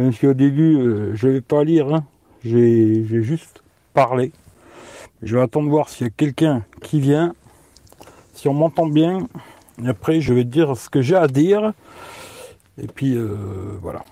Même si au début, euh, je vais pas lire, hein. j'ai juste parlé. Je vais attendre voir s'il y a quelqu'un qui vient, si on m'entend bien. Et après, je vais dire ce que j'ai à dire. Et puis, euh, voilà.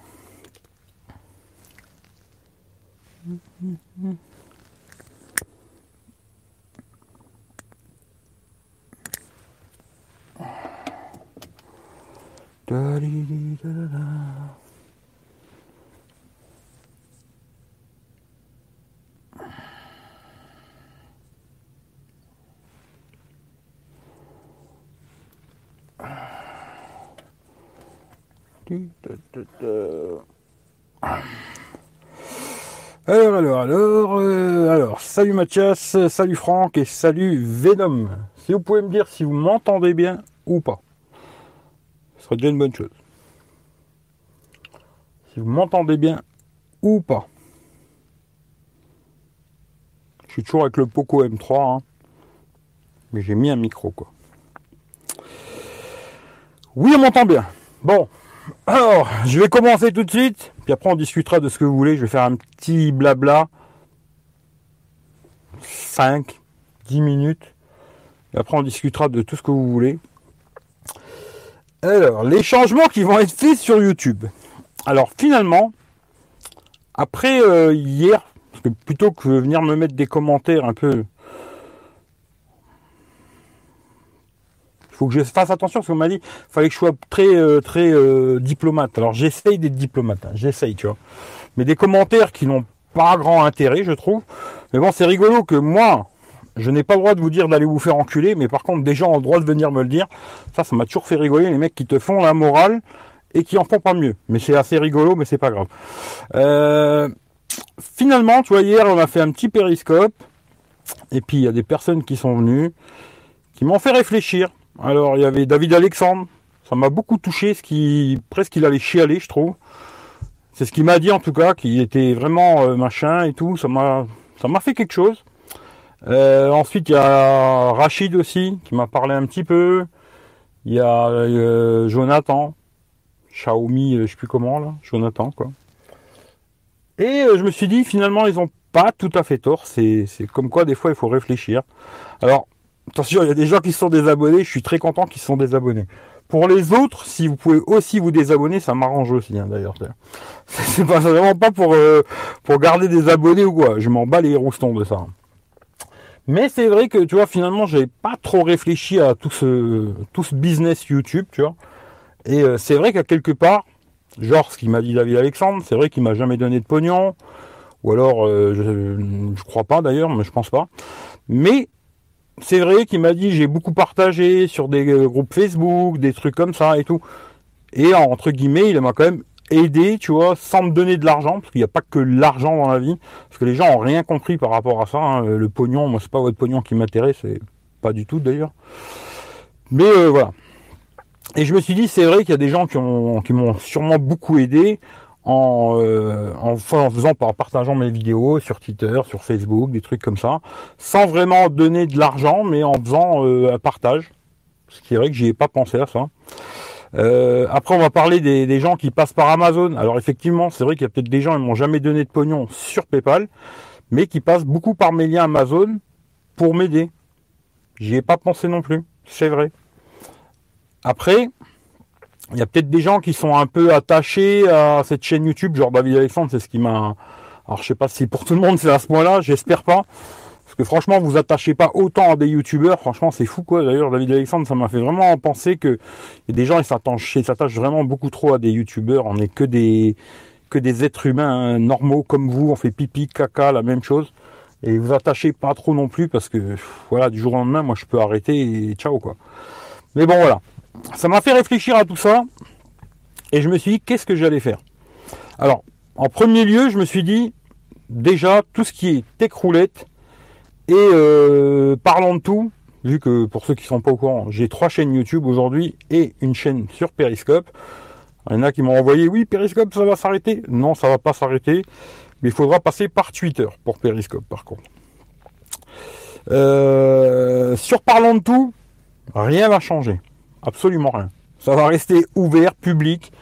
Alors, alors, alors, euh, alors, salut Mathias, salut Franck et salut Venom. Si vous pouvez me dire si vous m'entendez bien ou pas, ce serait déjà une bonne chose. Si vous m'entendez bien ou pas. Je suis toujours avec le Poco M3, hein. mais j'ai mis un micro quoi. Oui, on m'entend bien. Bon, alors, je vais commencer tout de suite, puis après on discutera de ce que vous voulez. Je vais faire un petit blabla. 5, 10 minutes. Et après on discutera de tout ce que vous voulez. Alors, les changements qui vont être faits sur YouTube. Alors finalement, après euh, hier, parce que plutôt que venir me mettre des commentaires un peu faut que je fasse attention parce qu'on m'a dit fallait que je sois très euh, très euh, diplomate. Alors j'essaye d'être diplomate, hein, j'essaye, tu vois. Mais des commentaires qui n'ont pas grand intérêt, je trouve. Mais bon, c'est rigolo que moi, je n'ai pas le droit de vous dire d'aller vous faire enculer, mais par contre, des gens ont le droit de venir me le dire. Ça, ça m'a toujours fait rigoler, les mecs qui te font la morale et qui en font pas mieux. Mais c'est assez rigolo, mais c'est pas grave. Euh, finalement, tu vois, hier, on a fait un petit périscope. Et puis, il y a des personnes qui sont venues, qui m'ont fait réfléchir. Alors, il y avait David Alexandre. Ça m'a beaucoup touché, ce qui presque il allait chialer, je trouve. C'est ce qu'il m'a dit en tout cas, qu'il était vraiment euh, machin et tout. Ça m'a, ça m'a fait quelque chose. Euh, ensuite, il y a Rachid aussi qui m'a parlé un petit peu. Il y a euh, Jonathan, Xiaomi, je sais plus comment là, Jonathan quoi. Et je me suis dit finalement ils ont pas tout à fait tort. C'est, c'est comme quoi des fois il faut réfléchir. Alors Attention, il y a des gens qui sont désabonnés, je suis très content qu'ils sont désabonnés. Pour les autres, si vous pouvez aussi vous désabonner, ça m'arrange aussi hein, d'ailleurs. C'est pas vraiment pas pour euh, pour garder des abonnés ou quoi. Je m'en bats les roustons de ça. Mais c'est vrai que tu vois, finalement, j'ai pas trop réfléchi à tout ce tout ce business YouTube, tu vois. Et euh, c'est vrai qu'à quelque part, genre ce qu'il m'a dit David Alexandre, c'est vrai qu'il m'a jamais donné de pognon, ou alors euh, je, je crois pas d'ailleurs, mais je pense pas. Mais c'est vrai qu'il m'a dit j'ai beaucoup partagé sur des euh, groupes Facebook, des trucs comme ça et tout. Et entre guillemets, il m'a quand même aidé, tu vois, sans me donner de l'argent, parce qu'il n'y a pas que l'argent dans la vie, parce que les gens ont rien compris par rapport à ça. Hein. Le pognon, moi c'est pas votre pognon qui m'intéresse, c'est pas du tout d'ailleurs. Mais euh, voilà. Et je me suis dit, c'est vrai qu'il y a des gens qui m'ont sûrement beaucoup aidé en, euh, en, faisant par partageant mes vidéos sur Twitter, sur Facebook, des trucs comme ça, sans vraiment donner de l'argent, mais en faisant euh, un partage. Ce qui est vrai que j'y ai pas pensé à ça. Euh, après, on va parler des, des, gens qui passent par Amazon. Alors effectivement, c'est vrai qu'il y a peut-être des gens qui m'ont jamais donné de pognon sur PayPal, mais qui passent beaucoup par mes liens Amazon pour m'aider. J'y ai pas pensé non plus, c'est vrai. Après, il y a peut-être des gens qui sont un peu attachés à cette chaîne YouTube, genre David Alexandre, c'est ce qui m'a. Alors je sais pas si pour tout le monde c'est à ce point-là, j'espère pas. Parce que franchement, vous attachez pas autant à des youtubeurs, franchement c'est fou quoi. D'ailleurs, David Alexandre, ça m'a fait vraiment penser que des gens ils s'attachent vraiment beaucoup trop à des youtubeurs. On n'est que des que des êtres humains hein, normaux comme vous, on fait pipi, caca, la même chose. Et vous attachez pas trop non plus parce que voilà, du jour au lendemain, moi je peux arrêter et ciao quoi. Mais bon voilà ça m'a fait réfléchir à tout ça. Et je me suis dit, qu'est-ce que j'allais faire? Alors, en premier lieu, je me suis dit, déjà, tout ce qui est tech roulette et euh, parlant de tout, vu que pour ceux qui sont pas au courant, j'ai trois chaînes YouTube aujourd'hui et une chaîne sur Periscope. Il y en a qui m'ont envoyé, oui, Periscope, ça va s'arrêter? Non, ça va pas s'arrêter. Mais il faudra passer par Twitter pour Periscope, par contre. Euh, sur parlant de tout, rien va changer. Absolument rien. Ça va rester ouvert, public.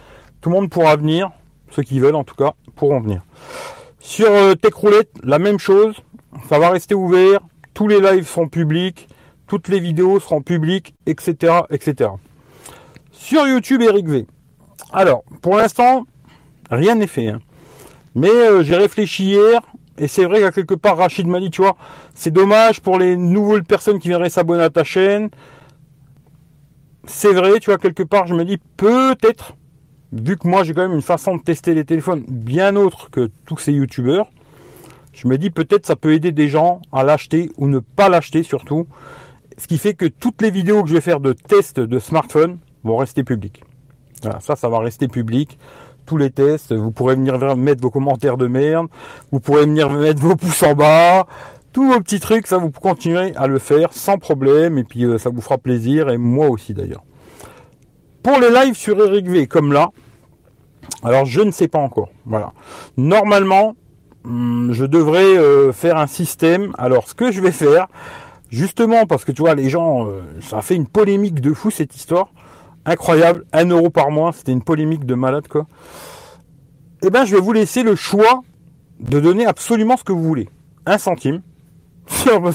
Tout le monde pourra venir. ceux qui veulent en tout cas pourront venir. Sur euh, Techroulette, la même chose, ça va rester ouvert, tous les lives sont publics, toutes les vidéos seront publiques, etc. etc. Sur YouTube, Eric V. Alors, pour l'instant, rien n'est fait. Hein. Mais euh, j'ai réfléchi hier, et c'est vrai qu'à quelque part, Rachid m'a dit, tu vois, c'est dommage pour les nouvelles personnes qui viendraient s'abonner à ta chaîne. C'est vrai, tu vois, quelque part, je me dis, peut-être, vu que moi j'ai quand même une façon de tester les téléphones bien autre que tous ces youtubeurs, je me dis peut-être ça peut aider des gens à l'acheter ou ne pas l'acheter surtout. Ce qui fait que toutes les vidéos que je vais faire de test de smartphone vont rester publiques. Voilà, ça, ça va rester public. Tous les tests, vous pourrez venir mettre vos commentaires de merde, vous pourrez venir mettre vos pouces en bas, tous vos petits trucs, ça vous continuerez à le faire sans problème et puis euh, ça vous fera plaisir et moi aussi d'ailleurs. Pour les lives sur Eric V comme là, alors je ne sais pas encore. Voilà. Normalement, Hmm, je devrais euh, faire un système. Alors, ce que je vais faire, justement, parce que tu vois, les gens, euh, ça a fait une polémique de fou cette histoire. Incroyable, 1 euro par mois, c'était une polémique de malade, quoi. Eh ben, je vais vous laisser le choix de donner absolument ce que vous voulez. Un centime.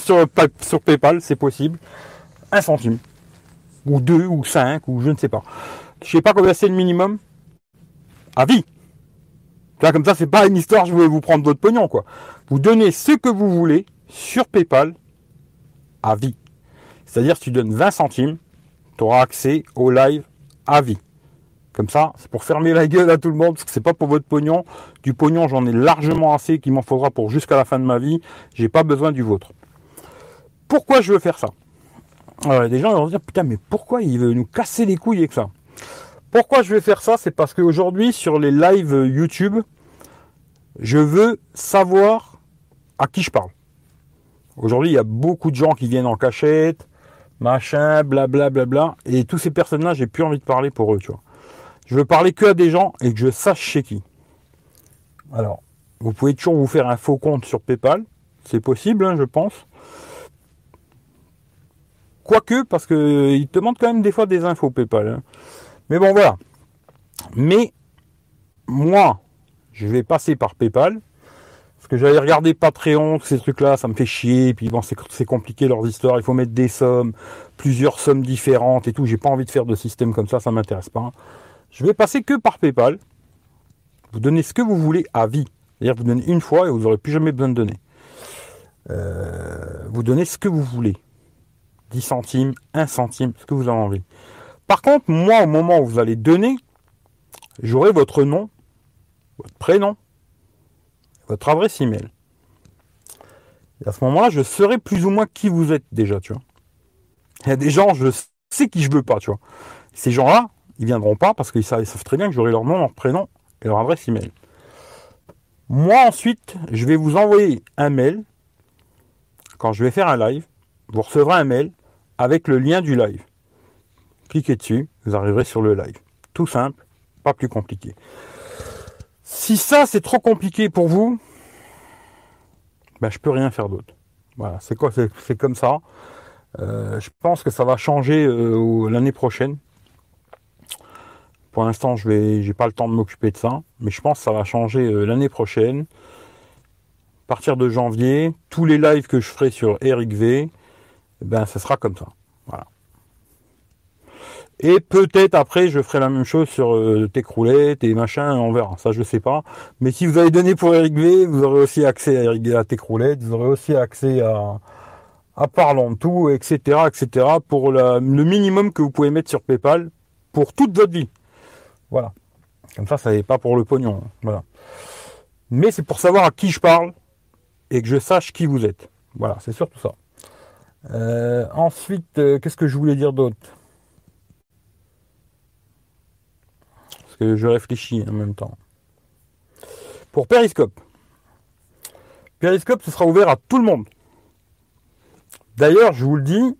Sur, PayPal, c'est possible. Un centime. Ou deux, ou cinq, ou je ne sais pas. Je sais pas combien c'est le minimum. À vie comme ça, c'est pas une histoire, je vais vous prendre votre pognon, quoi. Vous donnez ce que vous voulez sur PayPal à vie. C'est-à-dire, si tu donnes 20 centimes, tu auras accès au live à vie. Comme ça, c'est pour fermer la gueule à tout le monde, parce que c'est pas pour votre pognon. Du pognon, j'en ai largement assez qu'il m'en faudra pour jusqu'à la fin de ma vie. J'ai pas besoin du vôtre. Pourquoi je veux faire ça? Alors, Des gens vont se dire, putain, mais pourquoi il veut nous casser les couilles avec ça? Pourquoi je vais faire ça? C'est parce qu'aujourd'hui, sur les lives YouTube, je veux savoir à qui je parle. Aujourd'hui, il y a beaucoup de gens qui viennent en cachette, machin, blablabla. Bla, bla, et tous ces personnes-là, j'ai plus envie de parler pour eux, tu vois. Je veux parler que à des gens et que je sache chez qui. Alors, vous pouvez toujours vous faire un faux compte sur PayPal. C'est possible, hein, je pense. Quoique, parce qu'ils te demandent quand même des fois des infos PayPal. Hein. Mais bon, voilà. Mais moi, je vais passer par PayPal. Parce que j'allais regarder Patreon, ces trucs-là, ça me fait chier. Puis bon, c'est compliqué leurs histoires. Il faut mettre des sommes, plusieurs sommes différentes et tout. J'ai pas envie de faire de système comme ça, ça m'intéresse pas. Je vais passer que par PayPal. Vous donnez ce que vous voulez à vie. C'est-à-dire vous donnez une fois et vous n'aurez plus jamais besoin de donner. Euh, vous donnez ce que vous voulez. 10 centimes, 1 centime, ce que vous avez envie. Par contre, moi, au moment où vous allez donner, j'aurai votre nom, votre prénom, votre adresse email. Et à ce moment-là, je saurai plus ou moins qui vous êtes déjà, tu vois. Il y a des gens, je sais qui je veux pas, tu vois. Ces gens-là, ils viendront pas parce qu'ils savent, très bien que j'aurai leur nom, leur prénom et leur adresse email. Moi, ensuite, je vais vous envoyer un mail. Quand je vais faire un live, vous recevrez un mail avec le lien du live cliquez dessus, vous arriverez sur le live. Tout simple, pas plus compliqué. Si ça c'est trop compliqué pour vous, ben, je peux rien faire d'autre. Voilà, c'est quoi C'est comme ça. Euh, je pense que ça va changer euh, l'année prochaine. Pour l'instant, je vais, j'ai pas le temps de m'occuper de ça, mais je pense que ça va changer euh, l'année prochaine. À partir de janvier, tous les lives que je ferai sur Eric V, eh ben, ça sera comme ça. Voilà. Et peut-être après, je ferai la même chose sur euh, Techroulette et machin, on verra. Ça, je sais pas. Mais si vous avez donné pour Eric V, vous aurez aussi accès à, Eric, à vous aurez aussi accès à, à Parlons tout, etc., etc., pour le minimum que vous pouvez mettre sur PayPal pour toute votre vie. Voilà. Comme ça, ça n'est pas pour le pognon. Hein. Voilà. Mais c'est pour savoir à qui je parle et que je sache qui vous êtes. Voilà, c'est surtout ça. Euh, ensuite, euh, qu'est-ce que je voulais dire d'autre? Je réfléchis en même temps. Pour Periscope. Periscope, ce sera ouvert à tout le monde. D'ailleurs, je vous le dis,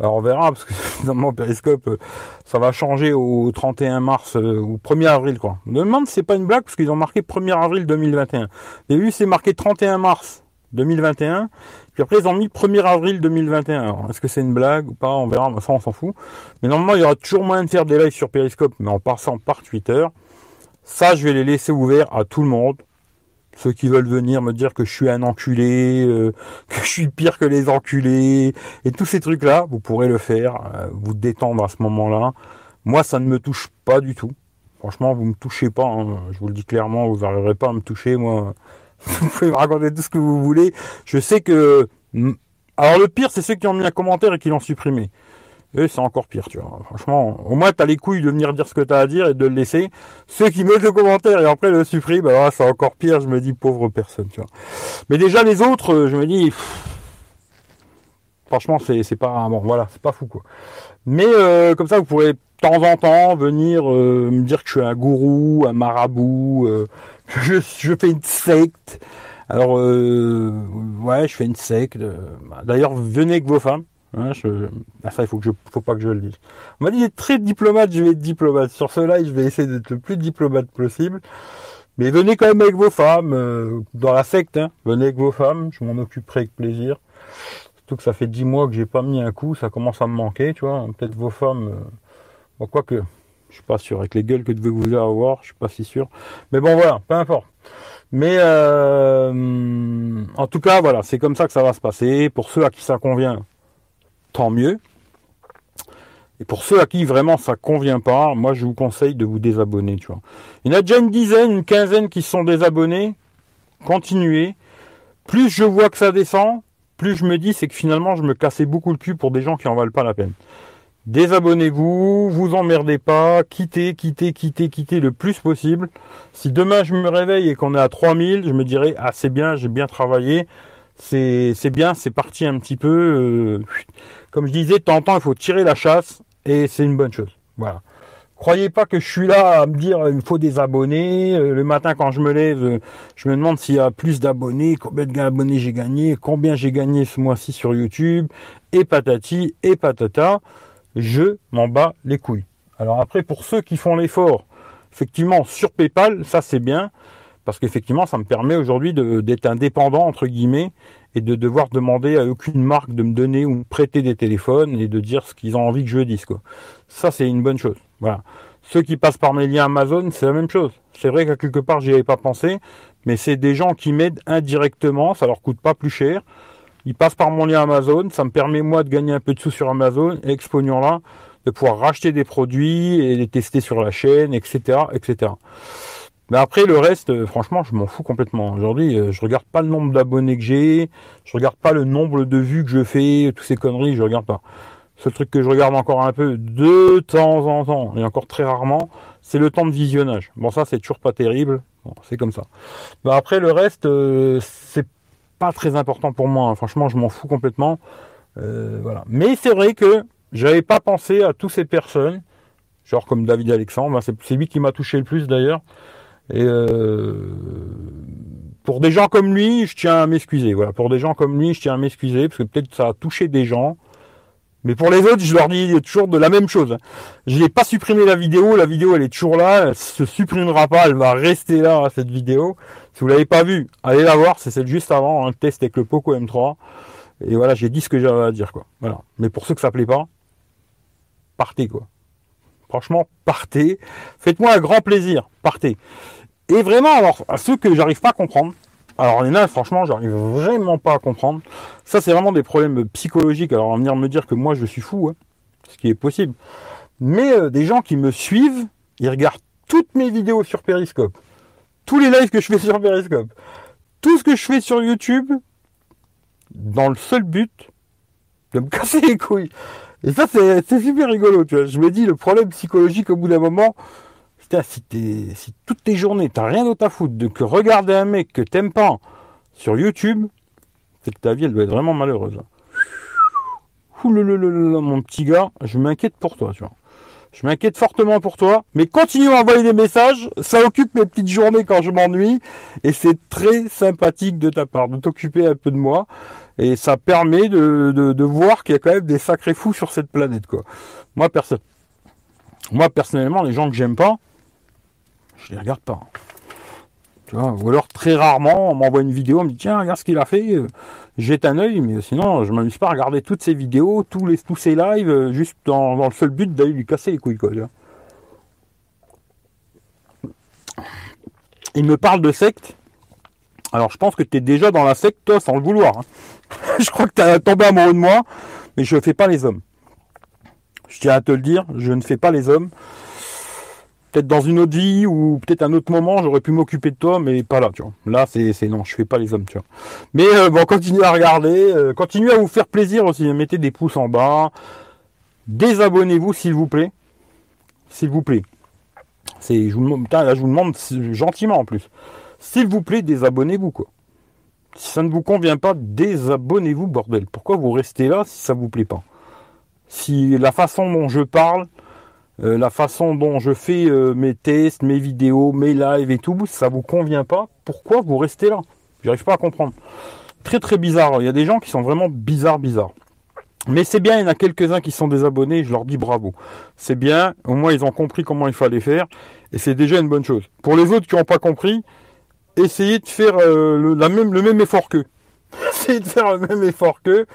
alors on verra, parce que finalement, Periscope, euh, ça va changer au 31 mars euh, ou 1er avril, quoi. On me demande c'est pas une blague, parce qu'ils ont marqué 1er avril 2021. Vous vu, c'est marqué 31 mars 2021. Puis après, ils ont mis 1er avril 2021. Est-ce que c'est une blague ou pas? On verra, on s'en fout. Mais normalement, il y aura toujours moyen de faire des lives sur Periscope, mais en passant par Twitter. Ça, je vais les laisser ouverts à tout le monde. Ceux qui veulent venir me dire que je suis un enculé, euh, que je suis pire que les enculés, et tous ces trucs-là, vous pourrez le faire, euh, vous détendre à ce moment-là. Moi, ça ne me touche pas du tout. Franchement, vous me touchez pas. Hein. Je vous le dis clairement, vous n'arriverez pas à me toucher. Moi, vous pouvez me raconter tout ce que vous voulez. Je sais que. Alors le pire, c'est ceux qui ont mis un commentaire et qui l'ont supprimé. Eux, c'est encore pire, tu vois. Franchement, au moins, tu as les couilles de venir dire ce que tu as à dire et de le laisser. Ceux qui mettent le commentaire et après le suppriment, alors c'est encore pire. Je me dis, pauvre personne, tu vois. Mais déjà, les autres, je me dis, franchement, c'est pas, bon, voilà, c'est pas fou, quoi. Mais euh, comme ça, vous pourrez de temps en temps venir euh, me dire que je suis un gourou, un marabout, euh, je, je, fais une secte. Alors, ouais, je fais une secte. D'ailleurs, venez avec vos femmes. Hein. Ah, ça, il faut que je, faut pas que je le dise. On m'a dit d'être très diplomate, je vais être diplomate. Sur ce live, je vais essayer d'être le plus diplomate possible. Mais venez quand même avec vos femmes, euh, dans la secte, hein. venez avec vos femmes, je m'en occuperai avec plaisir. Surtout que ça fait dix mois que j'ai pas mis un coup, ça commence à me manquer, tu vois. Peut-être vos femmes, euh... bon, quoi je suis pas sûr, avec les gueules que devez vous avoir, je suis pas si sûr. Mais bon, voilà, peu importe. Mais euh... en tout cas, voilà, c'est comme ça que ça va se passer. Pour ceux à qui ça convient, tant mieux. Et pour ceux à qui vraiment ça convient pas, moi je vous conseille de vous désabonner, tu vois. Il y en a déjà une dizaine, une quinzaine qui sont désabonnés. Continuez. Plus je vois que ça descend, plus je me dis c'est que finalement je me cassais beaucoup le cul pour des gens qui en valent pas la peine. Désabonnez-vous, vous emmerdez pas, quittez, quittez, quittez, quittez le plus possible. Si demain je me réveille et qu'on est à 3000, je me dirais ah c'est bien, j'ai bien travaillé, c'est bien, c'est parti un petit peu. Euh, comme je disais, de en temps, il faut tirer la chasse et c'est une bonne chose. Voilà. Croyez pas que je suis là à me dire il me faut des abonnés. Euh, le matin quand je me lève, euh, je me demande s'il y a plus d'abonnés, combien d'abonnés j'ai gagné, combien j'ai gagné ce mois-ci sur YouTube, et patati et patata. Je m'en bats les couilles. Alors après, pour ceux qui font l'effort, effectivement, sur PayPal, ça c'est bien, parce qu'effectivement, ça me permet aujourd'hui d'être indépendant, entre guillemets, et de devoir demander à aucune marque de me donner ou me prêter des téléphones et de dire ce qu'ils ont envie que je dise. Quoi. Ça, c'est une bonne chose. Voilà. Ceux qui passent par mes liens Amazon, c'est la même chose. C'est vrai qu'à quelque part, j'y avais pas pensé, mais c'est des gens qui m'aident indirectement, ça leur coûte pas plus cher. Ils passent par mon lien Amazon, ça me permet moi de gagner un peu de sous sur Amazon et avec là de pouvoir racheter des produits et les tester sur la chaîne, etc., etc. Mais après, le reste, euh, franchement, je m'en fous complètement. Aujourd'hui, euh, je regarde pas le nombre d'abonnés que j'ai, je regarde pas le nombre de vues que je fais, toutes ces conneries, je regarde pas. Ce truc que je regarde encore un peu de temps en temps, et encore très rarement, c'est le temps de visionnage. Bon, ça, c'est toujours pas terrible. Bon, c'est comme ça. Mais après, le reste, euh, c'est pas très important pour moi. Hein. Franchement, je m'en fous complètement. voilà. Mais c'est vrai que j'avais pas pensé à toutes ces personnes, genre comme David Alexandre. C'est lui qui m'a touché le plus d'ailleurs. Et euh, pour des gens comme lui, je tiens à m'excuser. Voilà, pour des gens comme lui, je tiens à m'excuser parce que peut-être ça a touché des gens. Mais pour les autres, je leur dis toujours de la même chose. Je n'ai pas supprimé la vidéo, la vidéo elle est toujours là, elle se supprimera pas, elle va rester là cette vidéo. Si vous l'avez pas vue, allez la voir, c'est celle juste avant, un test avec le Poco M3. Et voilà, j'ai dit ce que j'avais à dire quoi. Voilà. Mais pour ceux que ça plaît pas, partez quoi. Franchement, partez. Faites-moi un grand plaisir, partez. Et vraiment, alors, à ceux que j'arrive pas à comprendre, alors en a, franchement, j'arrive vraiment pas à comprendre. Ça, c'est vraiment des problèmes psychologiques. Alors, venir me dire que moi, je suis fou, hein, ce qui est possible. Mais euh, des gens qui me suivent, ils regardent toutes mes vidéos sur Periscope, tous les lives que je fais sur Periscope, tout ce que je fais sur YouTube, dans le seul but de me casser les couilles. Et ça, c'est super rigolo, tu vois. Je me dis, le problème psychologique, au bout d'un moment, si, toutes tes journées, t'as rien d'autre à foutre que regarder un mec que t'aimes pas sur YouTube, c'est que ta vie, elle doit être vraiment malheureuse. Ouh mon petit gars, je m'inquiète pour toi, tu vois. Je m'inquiète fortement pour toi, mais continue à envoyer des messages, ça occupe mes petites journées quand je m'ennuie, et c'est très sympathique de ta part de t'occuper un peu de moi, et ça permet de, voir qu'il y a quand même des sacrés fous sur cette planète, quoi. Moi, personne. Moi, personnellement, les gens que j'aime pas, je les regarde pas. Ou alors très rarement, on m'envoie une vidéo, on me dit tiens, regarde ce qu'il a fait, euh, jette un œil, mais sinon je m'amuse pas à regarder toutes ces vidéos, tous les tous ces lives, euh, juste dans, le seul but d'aller lui casser les couilles quoi. il me parle de secte. Alors je pense que tu es déjà dans la secte, toi, sans le vouloir. Hein. je crois que tu as tombé amoureux de moi, mais je ne fais pas les hommes. Je tiens à te le dire, je ne fais pas les hommes. Peut-être dans une autre vie ou peut-être un autre moment, j'aurais pu m'occuper de toi, mais pas là, tu vois. Là, c'est, non, je fais pas les hommes, tu vois. Mais euh, bon, continuez à regarder, euh, continuez à vous faire plaisir aussi. Mettez des pouces en bas. Désabonnez-vous, s'il vous plaît. S'il vous plaît. C'est, je là, je vous demande gentiment en plus. S'il vous plaît, désabonnez-vous, quoi. Si ça ne vous convient pas, désabonnez-vous, bordel. Pourquoi vous restez là si ça vous plaît pas? Si la façon dont je parle, euh, la façon dont je fais euh, mes tests, mes vidéos, mes lives et tout, ça vous convient pas, pourquoi vous restez là? J'arrive pas à comprendre. Très très bizarre. Il y a des gens qui sont vraiment bizarres, bizarres. Mais c'est bien, il y en a quelques-uns qui sont désabonnés, je leur dis bravo. C'est bien, au moins ils ont compris comment il fallait faire, et c'est déjà une bonne chose. Pour les autres qui n'ont pas compris, essayez de faire euh, le, même, le même effort qu'eux. essayez de faire le même effort qu'eux.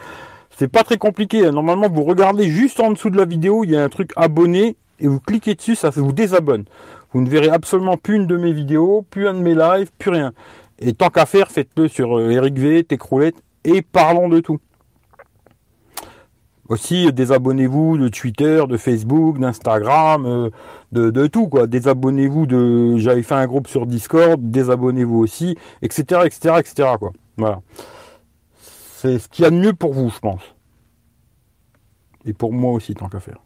C'est pas très compliqué. Hein. Normalement, vous regardez juste en dessous de la vidéo, il y a un truc abonné, et vous cliquez dessus, ça vous désabonne. Vous ne verrez absolument plus une de mes vidéos, plus un de mes lives, plus rien. Et tant qu'à faire, faites-le sur euh, Eric V, Técroulette, et parlons de tout. Aussi, désabonnez-vous de Twitter, de Facebook, d'Instagram, euh, de, tout, quoi. Désabonnez-vous de. J'avais fait un groupe sur Discord, désabonnez-vous aussi, etc., etc., etc., quoi. Voilà. C'est ce qu'il y a de mieux pour vous, je pense. Et pour moi aussi, tant qu'à faire.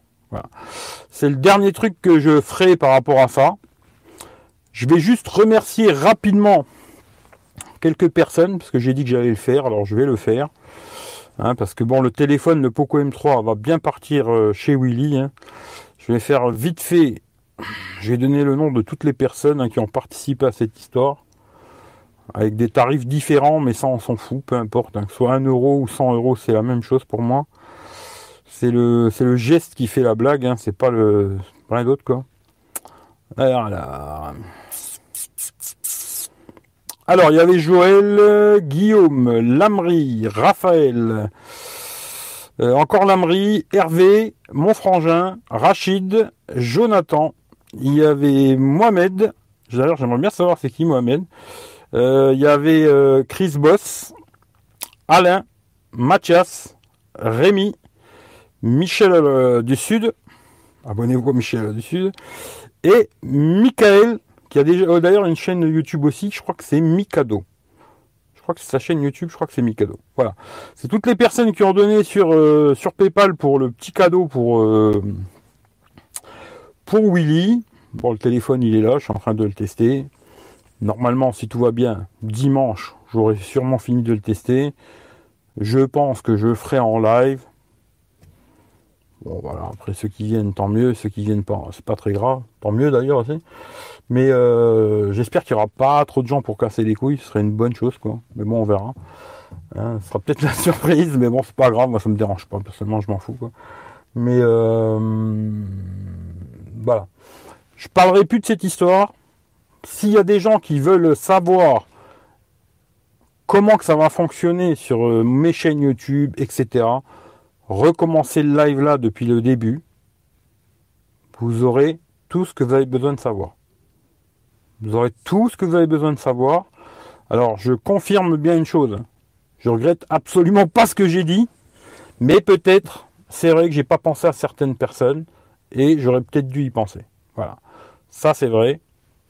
C'est le dernier truc que je ferai par rapport à ça. Je vais juste remercier rapidement quelques personnes, parce que j'ai dit que j'allais le faire, alors je vais le faire. Hein, parce que bon, le téléphone, le Poco M3 va bien partir euh, chez Willy. Hein. Je vais faire vite fait. Je vais donner le nom de toutes les personnes hein, qui ont participé à cette histoire. Avec des tarifs différents, mais ça on s'en fout, peu importe. Soit 1 euro ou 100 euros, c'est la même chose pour moi. C'est le, geste qui fait la blague, hein, c'est pas le rien d'autre quoi. Alors Alors, il y avait Joël, Guillaume, Lamry, Raphaël, euh, encore Lamry, Hervé, Monfrangin, Rachid, Jonathan. Il y avait Mohamed. D'ailleurs, j'aimerais bien savoir c'est qui Mohamed. Euh, il y avait euh, Chris Boss, Alain, Mathias, Rémi, Michel euh, du Sud, abonnez-vous à Michel du Sud, et Michael, qui a déjà euh, d'ailleurs une chaîne YouTube aussi, je crois que c'est Mikado. Je crois que c'est sa chaîne YouTube, je crois que c'est Mikado. Voilà. C'est toutes les personnes qui ont donné sur, euh, sur PayPal pour le petit cadeau pour, pour Willy. Bon, le téléphone, il est là, je suis en train de le tester. Normalement, si tout va bien, dimanche, j'aurai sûrement fini de le tester. Je pense que je ferai en live Bon voilà, après ceux qui viennent, tant mieux, ceux qui viennent pas, c'est pas très grave, tant mieux d'ailleurs aussi. Mais euh, j'espère qu'il n'y aura pas trop de gens pour casser les couilles, ce serait une bonne chose quoi. Mais bon on verra. Hein, ce sera peut-être la surprise, mais bon c'est pas grave, moi ça me dérange pas, personnellement je m'en fous quoi. Mais euh, voilà. Je parlerai plus de cette histoire. S'il y a des gens qui veulent savoir comment que ça va fonctionner sur euh, mes chaînes YouTube, etc recommencer le live là depuis le début, vous aurez tout ce que vous avez besoin de savoir. Vous aurez tout ce que vous avez besoin de savoir. Alors, je confirme bien une chose. Je regrette absolument pas ce que j'ai dit, mais peut-être, c'est vrai que j'ai pas pensé à certaines personnes et j'aurais peut-être dû y penser. Voilà. Ça, c'est vrai.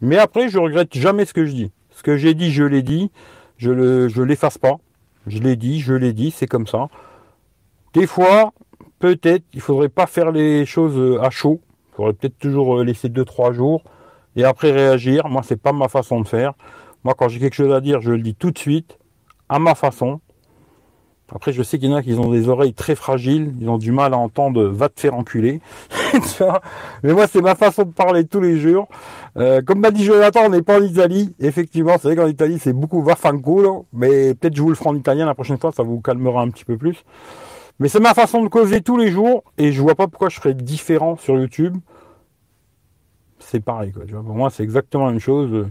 Mais après, je regrette jamais ce que je dis. Ce que j'ai dit, je l'ai dit. Je le, je l'efface pas. Je l'ai dit, je l'ai dit, c'est comme ça. Des fois, peut-être, il faudrait pas faire les choses euh, à chaud. Il faudrait peut-être toujours euh, laisser 2-3 jours et après réagir. Moi, c'est pas ma façon de faire. Moi, quand j'ai quelque chose à dire, je le dis tout de suite, à ma façon. Après, je sais qu'il y en a qui ont des oreilles très fragiles, ils ont du mal à entendre va te faire enculer. Mais moi, c'est ma façon de parler tous les jours. Euh, comme m'a dit Jonathan, on n'est pas en Italie. Effectivement, c'est vrai qu'en Italie, c'est beaucoup va fanculo. Mais peut-être je vous le ferai en italien la prochaine fois, ça vous calmera un petit peu plus. Mais c'est ma façon de causer tous les jours et je vois pas pourquoi je serais différent sur YouTube. C'est pareil, quoi. Pour moi, c'est exactement la même chose.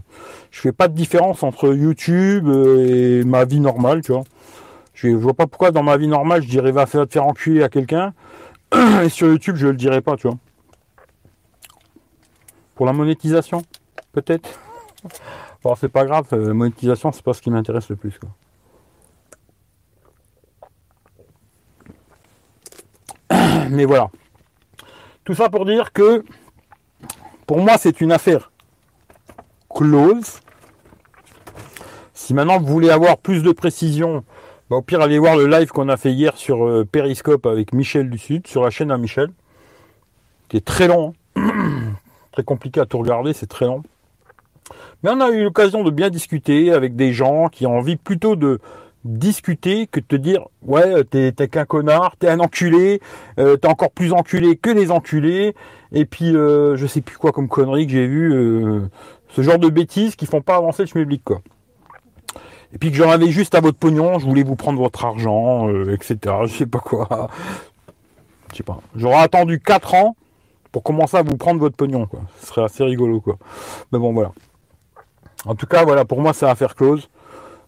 Je fais pas de différence entre YouTube et ma vie normale, tu vois. Je vois pas pourquoi dans ma vie normale, je dirais va te faire enculer à quelqu'un. Et sur YouTube, je le dirais pas, tu vois. Pour la monétisation, peut-être? bon, c'est pas grave, la monétisation, c'est pas ce qui m'intéresse le plus. Quoi. Mais voilà. Tout ça pour dire que pour moi, c'est une affaire close. Si maintenant vous voulez avoir plus de précision, bah, au pire, allez voir le live qu'on a fait hier sur euh, Periscope avec Michel du Sud, sur la chaîne à Michel, qui est très long, hein. très compliqué à tout regarder, c'est très long. Mais on a eu l'occasion de bien discuter avec des gens qui ont envie plutôt de discuter que de te dire ouais t'es qu'un connard, t'es un enculé, euh, t'es encore plus enculé que les enculés, et puis euh, je sais plus quoi comme connerie que j'ai vu, euh, ce genre de bêtises qui font pas avancer le schmilblick quoi. Et puis que j'en avais juste à votre pognon, je voulais vous prendre votre argent, etc. Je sais pas quoi. Je sais pas. J'aurais attendu 4 ans pour commencer à vous prendre votre pognon quoi. Ce serait assez rigolo quoi. Mais bon voilà. En tout cas voilà pour moi c'est affaire close.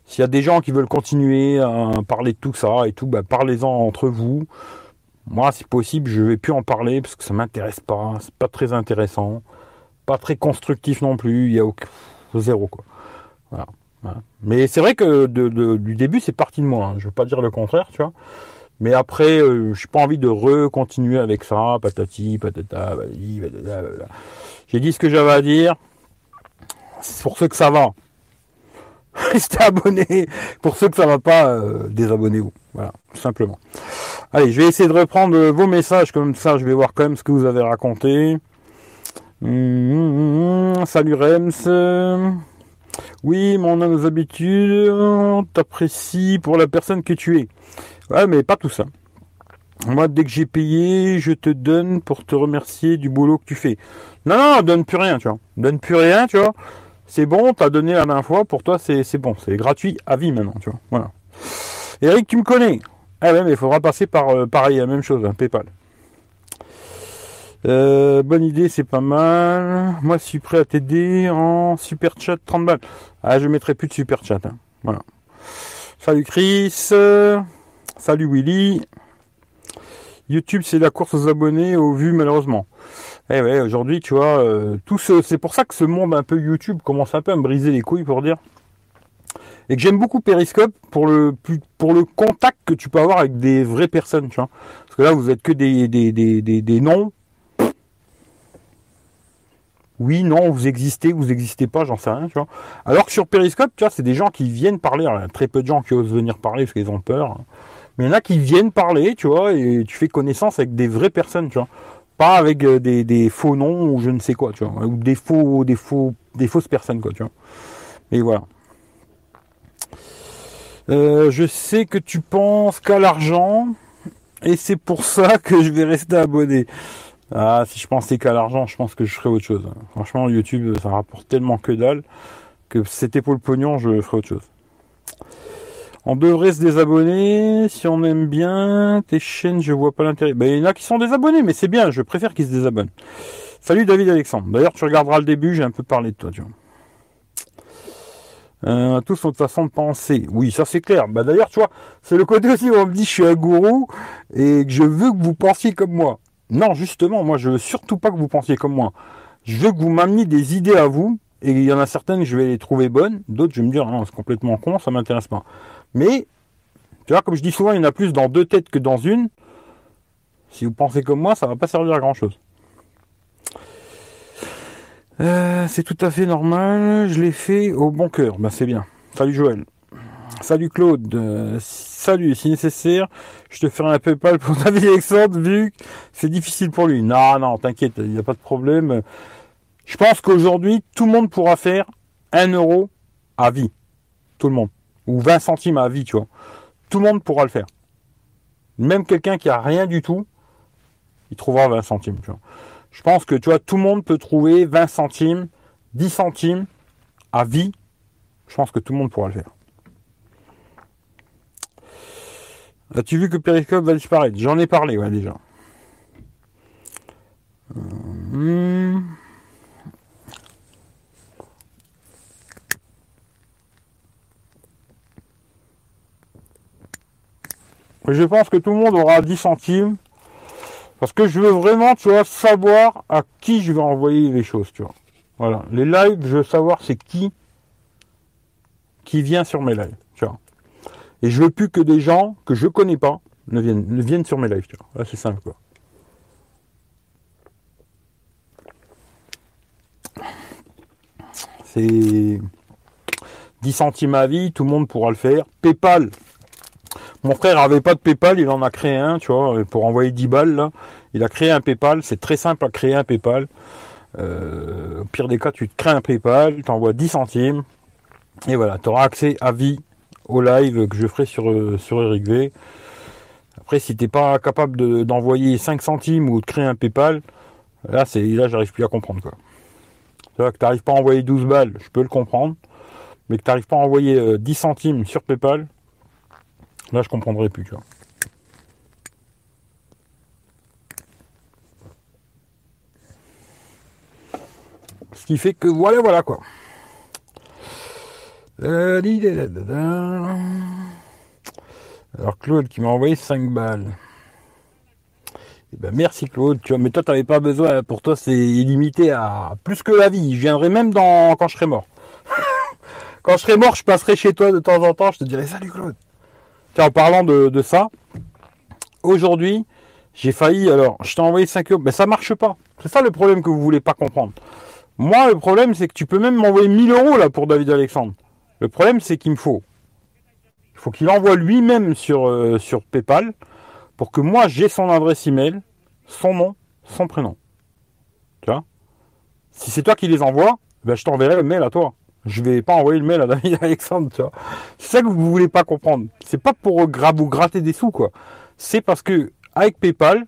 S'il y a des gens qui veulent continuer à parler de tout ça et tout, bah, parlez-en entre vous. Moi, si possible, je vais plus en parler parce que ça m'intéresse pas. C'est pas très intéressant, pas très constructif non plus. Il y a aucun... zéro quoi. Mais c'est vrai que du début, c'est parti de moi. Hein. Je veux pas dire le contraire, tu vois. Mais après, euh, je n'ai pas envie de recontinuer avec ça, patati, patata, J'ai dit ce que j'avais à dire. C'est pour ceux que ça va. restez abonnés. Pour ceux que ça va pas, euh, désabonnez-vous. Voilà, tout simplement. Allez, je vais essayer de reprendre vos messages comme ça. Je vais voir quand même ce que vous avez raconté. Hum, salut Rems. Oui, mais on a nos habitudes. T'apprécie pour la personne que tu es. Ouais, mais pas tout ça. Moi, dès que j'ai payé, je te donne pour te remercier du boulot que tu fais. Non, non, donne plus rien, tu vois. Donne plus rien, tu vois c'est bon, t'as donné la dernière fois, pour toi c'est bon, c'est gratuit à vie maintenant, tu vois. Voilà. Eric, tu me connais Ah ouais, mais il faudra passer par euh, pareil, la même chose, un PayPal. Euh, bonne idée, c'est pas mal. Moi, je suis prêt à t'aider en super chat 30 balles. Ah, je mettrai plus de super chat. Hein. Voilà. Salut Chris. salut Willy. YouTube, c'est la course aux abonnés, aux vues, malheureusement. Eh ouais, aujourd'hui, tu vois, euh, tout ce, c'est pour ça que ce monde un peu YouTube commence un peu à me briser les couilles pour dire. Et que j'aime beaucoup Periscope pour le contact que tu peux avoir avec des vraies personnes, tu vois. Parce que là, vous êtes que des des, des, des, noms. Oui, non, vous existez, vous n'existez pas, j'en sais rien, tu vois. Alors que sur Periscope, tu vois, c'est des gens qui viennent parler. très peu de gens qui osent venir parler parce qu'ils ont peur. Mais il y en a qui viennent parler, tu vois, et tu fais connaissance avec des vraies personnes, tu vois. Pas avec euh, des, faux noms ou je ne sais quoi, tu vois. Ou des faux, des faux, des fausses personnes, quoi, tu vois. Et voilà. Euh, je sais que tu penses qu'à l'argent, et c'est pour ça que je vais rester abonné. Ah, si je pensais qu'à l'argent, je pense que je ferais autre chose. Franchement, YouTube, ça rapporte tellement que dalle que c'était pour le pognon, je ferais autre chose. On devrait se désabonner si on aime bien tes chaînes, je vois pas l'intérêt. Ben, il y en a qui sont désabonnés, mais c'est bien, je préfère qu'ils se désabonnent. Salut David Alexandre. D'ailleurs, tu regarderas le début, j'ai un peu parlé de toi, tu vois. Euh, tous notre façon de penser. Oui, ça c'est clair. Bah d'ailleurs, tu vois, c'est le côté aussi où on me dit je suis un gourou et que je veux que vous pensiez comme moi. Non, justement, moi je veux surtout pas que vous pensiez comme moi. Je veux que vous m'ameniez des idées à vous et il y en a certaines je vais les trouver bonnes, d'autres je vais me dire non, c'est complètement con, ça m'intéresse pas. Mais, tu vois, comme je dis souvent, il y en a plus dans deux têtes que dans une. Si vous pensez comme moi, ça va pas servir à grand chose. Euh, c'est tout à fait normal, je l'ai fait au bon cœur. Ben c'est bien. Salut Joël. Salut Claude. Euh, salut, si nécessaire, je te ferai un PayPal pour David Alexandre vu que c'est difficile pour lui. Non, non, t'inquiète, il n'y a pas de problème. Je pense qu'aujourd'hui, tout le monde pourra faire un euro à vie. Tout le monde ou 20 centimes à vie, tu vois. Tout le monde pourra le faire. Même quelqu'un qui a rien du tout, il trouvera 20 centimes. Je pense que, tu vois, tout le monde peut trouver 20 centimes, 10 centimes à vie. Je pense que tout le monde pourra le faire. As-tu vu que Periscope va disparaître? J'en ai parlé, déjà. Hum. Je pense que tout le monde aura 10 centimes. Parce que je veux vraiment, tu vois, savoir à qui je vais envoyer les choses, tu vois. Voilà. Les lives, je veux savoir c'est qui qui vient sur mes lives. Tu vois. Et je veux plus que des gens que je connais pas ne viennent, ne viennent sur mes lives. Tu vois. C'est simple quoi. C'est 10 centimes à vie, tout le monde pourra le faire. PayPal. Mon frère avait pas de PayPal, il en a créé un, tu vois, pour envoyer 10 balles là. Il a créé un PayPal, c'est très simple à créer un PayPal. Euh, au pire des cas, tu te crées un PayPal, tu envoies 10 centimes, et voilà, tu auras accès à vie au live que je ferai sur, euh, sur Eric V. Après, si tu n'es pas capable d'envoyer 5 centimes ou de créer un PayPal, là, c'est là j'arrive plus à comprendre. quoi. C'est vrai que tu n'arrives pas à envoyer 12 balles, je peux le comprendre, mais que tu n'arrives pas à envoyer 10 euh, centimes sur PayPal, là, je comprendrai plus. Tu vois. Ce qui fait que voilà, voilà quoi. Euh, Alors Claude qui m'a envoyé 5 balles. Eh ben merci Claude, tu vois, mais toi t'avais pas besoin, pour toi c'est illimité à plus que la vie. Je viendrai même dans quand je serai mort. quand je serai mort, je passerai chez toi de temps en temps, je te dirai salut Claude. En parlant de, ça, aujourd'hui, j'ai failli, alors je t'ai envoyé 5 euros, mais ça marche pas. C'est ça le problème que vous voulez pas comprendre. Moi, le problème, c'est que tu peux même m'envoyer 1000 euros là pour David Alexandre. Le problème, c'est qu'il me faut. Il faut qu'il envoie lui-même sur, euh, PayPal pour que moi j'ai son adresse email, son nom, son prénom. Tu vois? Si c'est toi qui les envoies, ben je t'enverrai le mail à toi. Je vais pas envoyer le mail à David Alexandre. C'est ça que vous voulez pas comprendre. C'est pas pour ou gratter des sous, quoi. C'est parce que avec PayPal,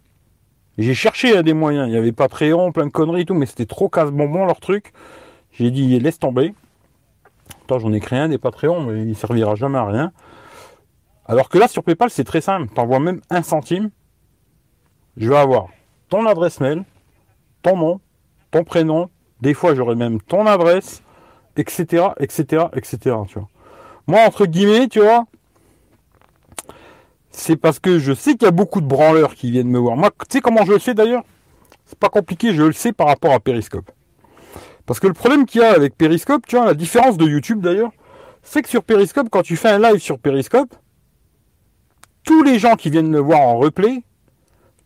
j'ai cherché des moyens. Il y avait Patreon, plein de conneries et tout, mais c'était trop casse-bonbon leur truc. J'ai dit laisse tomber. Toi, j'en ai créé un des Patreons, mais il servira jamais à rien. Alors que là, sur PayPal, c'est très simple. Tu envoies même un centime. Je vais avoir ton adresse mail, ton nom, ton prénom. Des fois, j'aurai même ton adresse, etc., etc., etc. Tu vois. Moi, entre guillemets, tu vois, c'est parce que je sais qu'il y a beaucoup de branleurs qui viennent me voir. Moi, tu sais comment je le sais d'ailleurs? C'est pas compliqué, je le sais par rapport à Periscope. Parce que le problème qu'il y a avec Periscope, tu vois, la différence de YouTube d'ailleurs, c'est que sur Periscope, quand tu fais un live sur Periscope, tous les gens qui viennent me voir en replay,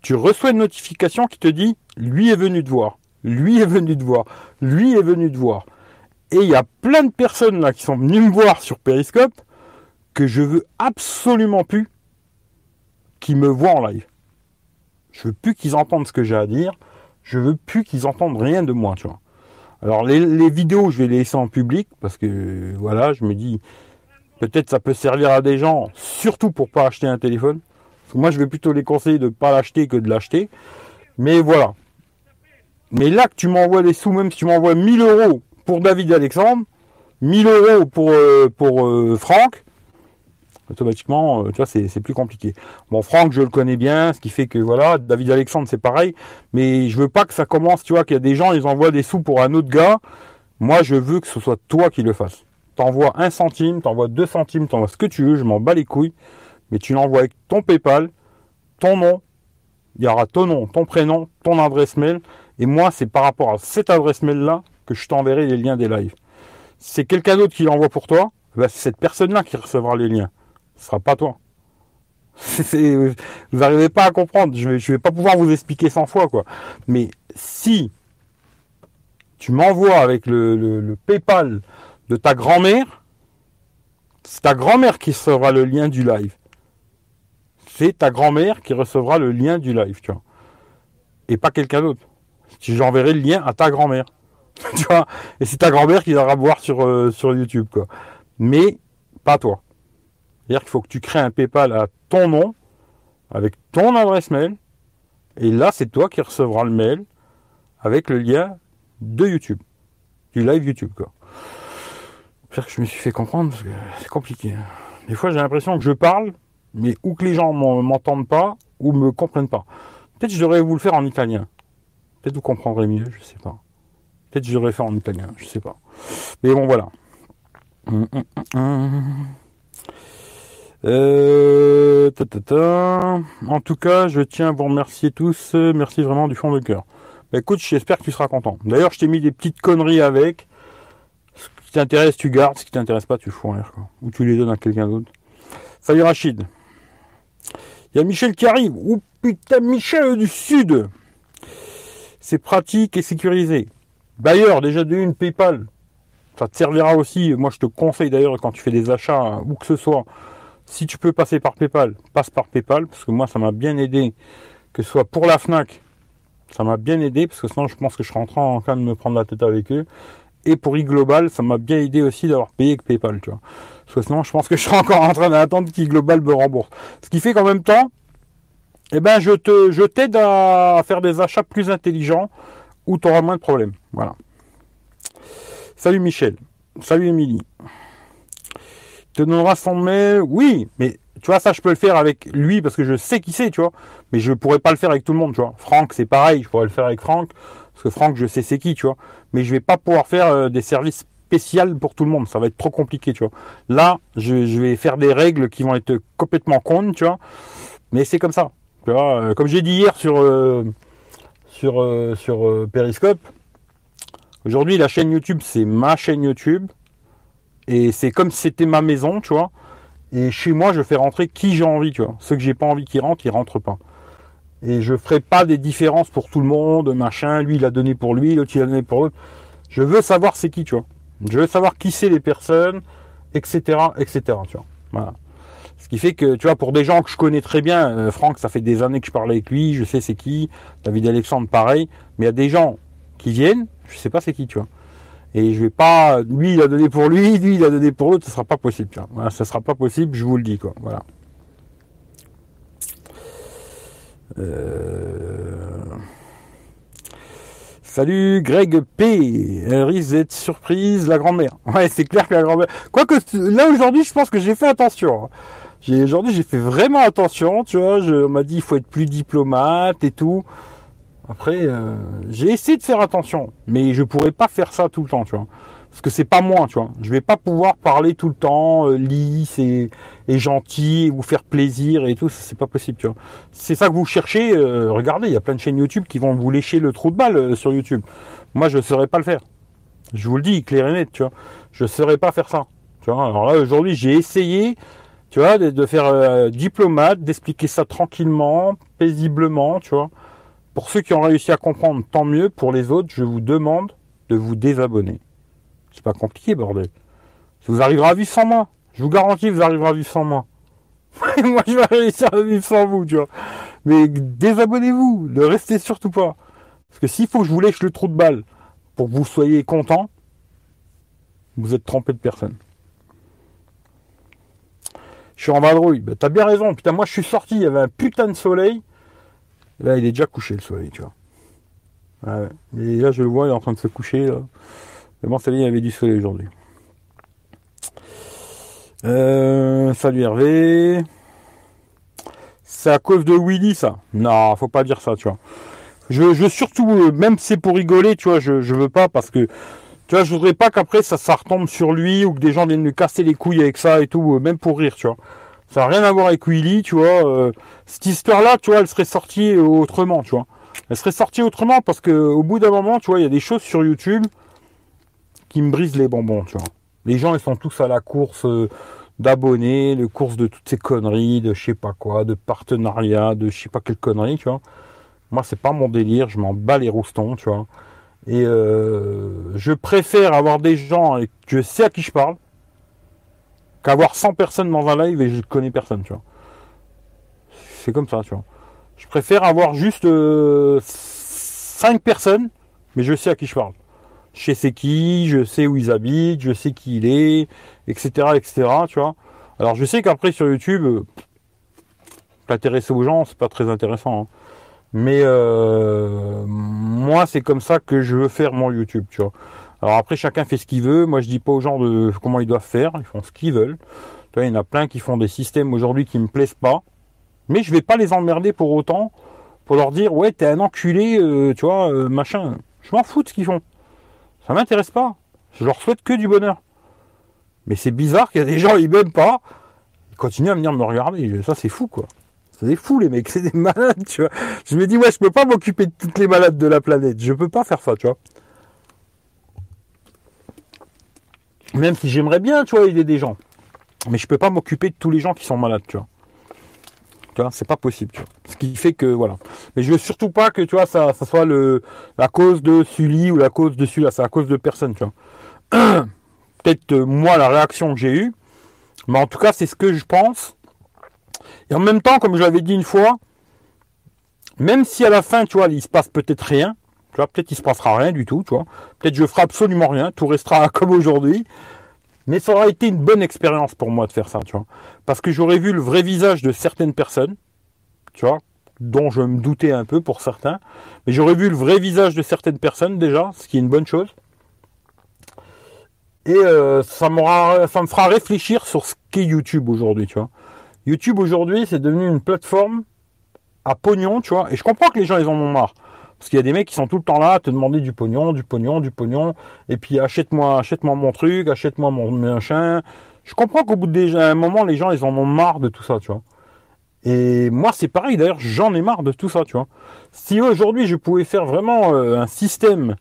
tu reçois une notification qui te dit lui est venu te voir, lui est venu te voir, lui est venu te voir. Et il y a plein de personnes là qui sont venues me voir sur Periscope que je veux absolument plus qu'ils me voient en live. Je veux plus qu'ils entendent ce que j'ai à dire. Je veux plus qu'ils entendent rien de moi, tu vois. Alors les, vidéos, je vais les laisser en public parce que voilà, je me dis peut-être ça peut servir à des gens, surtout pour pas acheter un téléphone. moi, je vais plutôt les conseiller de pas l'acheter que de l'acheter. Mais voilà. Mais là que tu m'envoies des sous, même si tu m'envoies 1000 euros pour David Alexandre, 1000 euros pour, euh, euh, Franck, automatiquement, euh, tu vois, c'est plus compliqué. Bon, Franck, je le connais bien, ce qui fait que voilà, David Alexandre, c'est pareil, mais je veux pas que ça commence, tu vois, qu'il y a des gens, ils envoient des sous pour un autre gars. Moi, je veux que ce soit toi qui le fasses. T'envoies un centime, t'envoies deux centimes, t'envoies ce que tu veux, je m'en bats les couilles, mais tu l'envoies avec ton PayPal, ton nom, il y aura ton nom, ton prénom, ton adresse mail, et moi, c'est par rapport à cette adresse mail-là que je t'enverrai les liens des lives. c'est quelqu'un d'autre qui l'envoie pour toi, bah, c'est cette personne-là qui recevra les liens ce sera pas toi. vous n'arrivez pas à comprendre. Je vais, vais pas pouvoir vous expliquer 100 fois. Mais si tu m'envoies avec le, PayPal de ta grand-mère, c'est ta grand-mère qui recevra le lien du live. C'est ta grand-mère qui recevra le lien du live. Et pas quelqu'un d'autre. J'enverrai le lien à ta grand-mère. tu vois. Et c'est ta grand-mère qui ira voir sur, euh, sur YouTube, quoi. Mais pas toi. C'est-à-dire qu'il faut que tu crées un PayPal à ton nom, avec ton adresse mail, et là, c'est toi qui recevras le mail avec le lien de YouTube, du live YouTube. J'espère que je me suis fait comprendre parce que c'est compliqué. Hein. Des fois, j'ai l'impression que je parle, mais ou que les gens m'entendent pas, ou me comprennent pas. Peut-être que je devrais vous le faire en italien. Peut-être vous comprendrez mieux, je sais pas. Peut-être je devrais faire en italien, je sais pas. Mais bon, voilà. Hum, hum, hum, euh, en tout cas, je tiens à vous remercier tous. Merci vraiment du fond de cœur. Bah, écoute, j'espère que tu seras content. D'ailleurs, je t'ai mis des petites conneries avec. Ce qui t'intéresse, tu gardes. Ce qui t'intéresse pas, tu fous en l'air. Ou tu les donnes à quelqu'un d'autre. Salut Rachid. Il y a Michel qui arrive. Ou putain, Michel du Sud. C'est pratique et sécurisé. D'ailleurs, déjà de une PayPal. Ça te servira aussi. Moi, je te conseille d'ailleurs quand tu fais des achats, où que ce soit, si tu peux passer par PayPal, passe par PayPal, parce que moi, ça m'a bien aidé, que ce soit pour la FNAC, ça m'a bien aidé, parce que sinon, je pense que je serais en train de me prendre la tête avec eux. Et pour e-Global, ça m'a bien aidé aussi d'avoir payé avec PayPal, tu vois. Parce que sinon, je pense que je serais encore en train d'attendre qu'e-Global me rembourse. Ce qui fait qu'en même temps, eh ben, je te, je t'aide à faire des achats plus intelligents où tu auras moins de problèmes. Voilà. Salut Michel. Salut Émilie te donnera son mail. Oui, mais tu vois, ça, je peux le faire avec lui parce que je sais qui c'est, tu vois. Mais je pourrais pas le faire avec tout le monde, tu vois. Franck, c'est pareil, je pourrais le faire avec Franck parce que Franck, je sais c'est qui, tu vois. Mais je vais pas pouvoir faire euh, des services spéciaux pour tout le monde. Ça va être trop compliqué, tu vois. Là, je, vais faire des règles qui vont être complètement connes, tu vois. Mais c'est comme ça. Tu vois, euh, comme j'ai dit hier sur, euh, sur, sur Periscope, aujourd'hui, la chaîne YouTube, c'est ma chaîne YouTube. Et c'est comme si c'était ma maison, tu vois. Et chez moi, je fais rentrer qui j'ai envie, tu vois. Ceux que j'ai pas envie qu'ils rentrent, ils rentrent pas. Et je ferai pas des différences pour tout le monde, machin. Lui, il a donné pour lui, l'autre, il a donné pour l'autre. Je veux savoir c'est qui, tu vois. Je veux savoir qui c'est les personnes, etc., etc., tu vois. Voilà. Ce qui fait que, tu vois, pour des gens que je connais très bien, euh, Franck, ça fait des années que je parle avec lui, je sais c'est qui. David Alexandre, pareil. Mais il y a des gens qui viennent, je sais pas c'est qui, tu vois. Et je vais pas, lui il a donné pour lui, lui il a donné pour l'autre, ce sera pas possible. Voilà, ça sera pas possible, je vous le dis quoi. Voilà. Euh, salut Greg P. Elle risque d'être surprise, la grand-mère. Ouais, c'est clair que la grand-mère. Quoique là aujourd'hui, je pense que j'ai fait attention. J'ai aujourd'hui, j'ai fait vraiment attention. Tu vois, je, on m'a dit il faut être plus diplomate et tout. Après, euh, j'ai essayé de faire attention, mais je pourrais pas faire ça tout le temps, tu vois. Parce que c'est pas moi, tu vois. Je vais pas pouvoir parler tout le temps euh, lisse et, gentil, et vous faire plaisir et tout, c'est pas possible, tu vois. C'est ça que vous cherchez, euh, regardez, il y a plein de chaînes YouTube qui vont vous lécher le trou de balle sur YouTube. Moi, je ne saurais pas le faire. Je vous le dis, clair et net, tu vois. Je saurais pas faire ça. Tu vois. Alors là, aujourd'hui, j'ai essayé, tu vois, de, faire diplomate, d'expliquer ça tranquillement, paisiblement, tu vois. Pour ceux qui ont réussi à comprendre, tant mieux. Pour les autres, je vous demande de vous désabonner. C'est pas compliqué, bordel. Vous arriverez à vivre sans moi. Je vous garantis, vous arriverez à vivre sans moi. moi, je vais réussir à vivre sans vous, tu vois. Mais désabonnez-vous. Ne restez surtout pas. Parce que s'il faut que je vous lèche le trou de balle pour que vous soyez content, vous êtes trompé de personne. Je suis en vadrouille. Ben, t'as bien raison. Putain, moi, je suis sorti. Il y avait un putain de soleil. Là, il est déjà couché le soleil, tu vois. Ah Et là, je le vois, il est en train de se coucher. Là. Mais bon, ça il y avait du soleil aujourd'hui. Euh, salut Hervé. C'est à cause de Willy, ça. Non, faut pas dire ça, tu vois. Je, je surtout, euh, même si c'est pour rigoler, tu vois, je, je veux pas parce que, tu vois, je voudrais pas qu'après ça, ça retombe sur lui ou que des gens viennent lui casser les couilles avec ça et tout, euh, même pour rire, tu vois. Ça n'a rien à voir avec Willy, tu vois. Euh, cette histoire-là, tu vois, elle serait sortie autrement, tu vois. Elle serait sortie autrement parce que au bout d'un moment, tu vois, il y a des choses sur YouTube qui me brisent les bonbons, tu vois. Les gens, ils sont tous à la course euh, d'abonnés, de course de toutes ces conneries, de je sais pas quoi, de partenariat, de je sais pas quelle connerie, tu vois. Moi, c'est pas mon délire, je m'en bats les roustons, tu vois. Et euh, je préfère avoir des gens et je sais à qui je parle qu'avoir 100 personnes dans un live et je connais personne, tu vois. C'est comme ça, tu vois. Je préfère avoir juste 5 euh, personnes, mais je sais à qui je parle. Je sais qui, je sais où ils habitent, je sais qui il est, etc., etc., tu vois. Alors je sais qu'après sur YouTube, euh, t'intéresser aux gens, c'est pas très intéressant. Hein. Mais euh, moi, c'est comme ça que je veux faire mon YouTube, tu vois. Alors après, chacun fait ce qu'il veut. Moi, je dis pas aux gens de comment ils doivent faire. Ils font ce qu'ils veulent. Tu il y en a plein qui font des systèmes aujourd'hui qui me plaisent pas. Mais je vais pas les emmerder pour autant pour leur dire ouais t'es un enculé, euh, tu vois, euh, machin. Je m'en fous de ce qu'ils font. Ça m'intéresse pas. Je leur souhaite que du bonheur. Mais c'est bizarre qu'il y a des gens ils m'aiment pas. Ils continuent à venir me regarder. Ça c'est fou quoi. C'est des fous les mecs, c'est des malades, tu vois. Je me dis ouais, je peux pas m'occuper de toutes les malades de la planète. Je peux pas faire ça, tu vois. Même si j'aimerais bien, tu vois, aider des gens. Mais je peux pas m'occuper de tous les gens qui sont malades, tu vois. Tu vois, c'est pas possible, tu vois. Ce qui fait que, voilà. Mais je veux surtout pas que, tu vois, ça, ça soit le, la cause de Sully ou la cause de celui-là. C'est la cause de personne, tu vois. Peut-être, euh, moi, la réaction que j'ai eue. Mais en tout cas, c'est ce que je pense. Et en même temps, comme je l'avais dit une fois, même si à la fin, tu vois, il se passe peut-être rien, tu vois, peut-être il se passera rien du tout, tu vois. Peut-être je ferai absolument rien, tout restera comme aujourd'hui. Mais ça aura été une bonne expérience pour moi de faire ça, tu vois. Parce que j'aurais vu le vrai visage de certaines personnes, tu vois, dont je me doutais un peu pour certains. Mais j'aurais vu le vrai visage de certaines personnes déjà, ce qui est une bonne chose. Et euh, ça, me fera réfléchir sur ce qu'est YouTube aujourd'hui, tu vois. YouTube aujourd'hui, c'est devenu une plateforme à pognon, tu vois. Et je comprends que les gens, ils en ont marre. Parce qu'il y a des mecs qui sont tout le temps là à te demander du pognon, du pognon, du pognon. Et puis achète-moi, achète-moi mon truc, achète-moi mon machin. Je comprends qu'au bout d'un moment, les gens, ils en ont marre de tout ça, tu vois. Et moi, c'est pareil. D'ailleurs, j'en ai marre de tout ça, tu vois. Si aujourd'hui, je pouvais faire vraiment euh, un système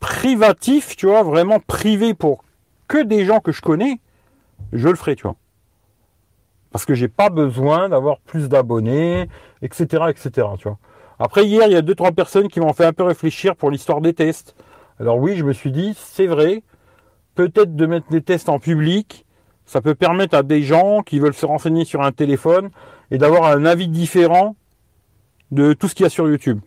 privatif, tu vois, vraiment privé pour que des gens que je connais, je le ferais, tu vois. Parce que j'ai pas besoin d'avoir plus d'abonnés, etc., etc., tu vois. Après, hier, il y a deux, trois personnes qui m'ont fait un peu réfléchir pour l'histoire des tests. Alors oui, je me suis dit, c'est vrai, peut-être de mettre des tests en public, ça peut permettre à des gens qui veulent se renseigner sur un téléphone et d'avoir un avis différent de tout ce qu'il y a sur YouTube.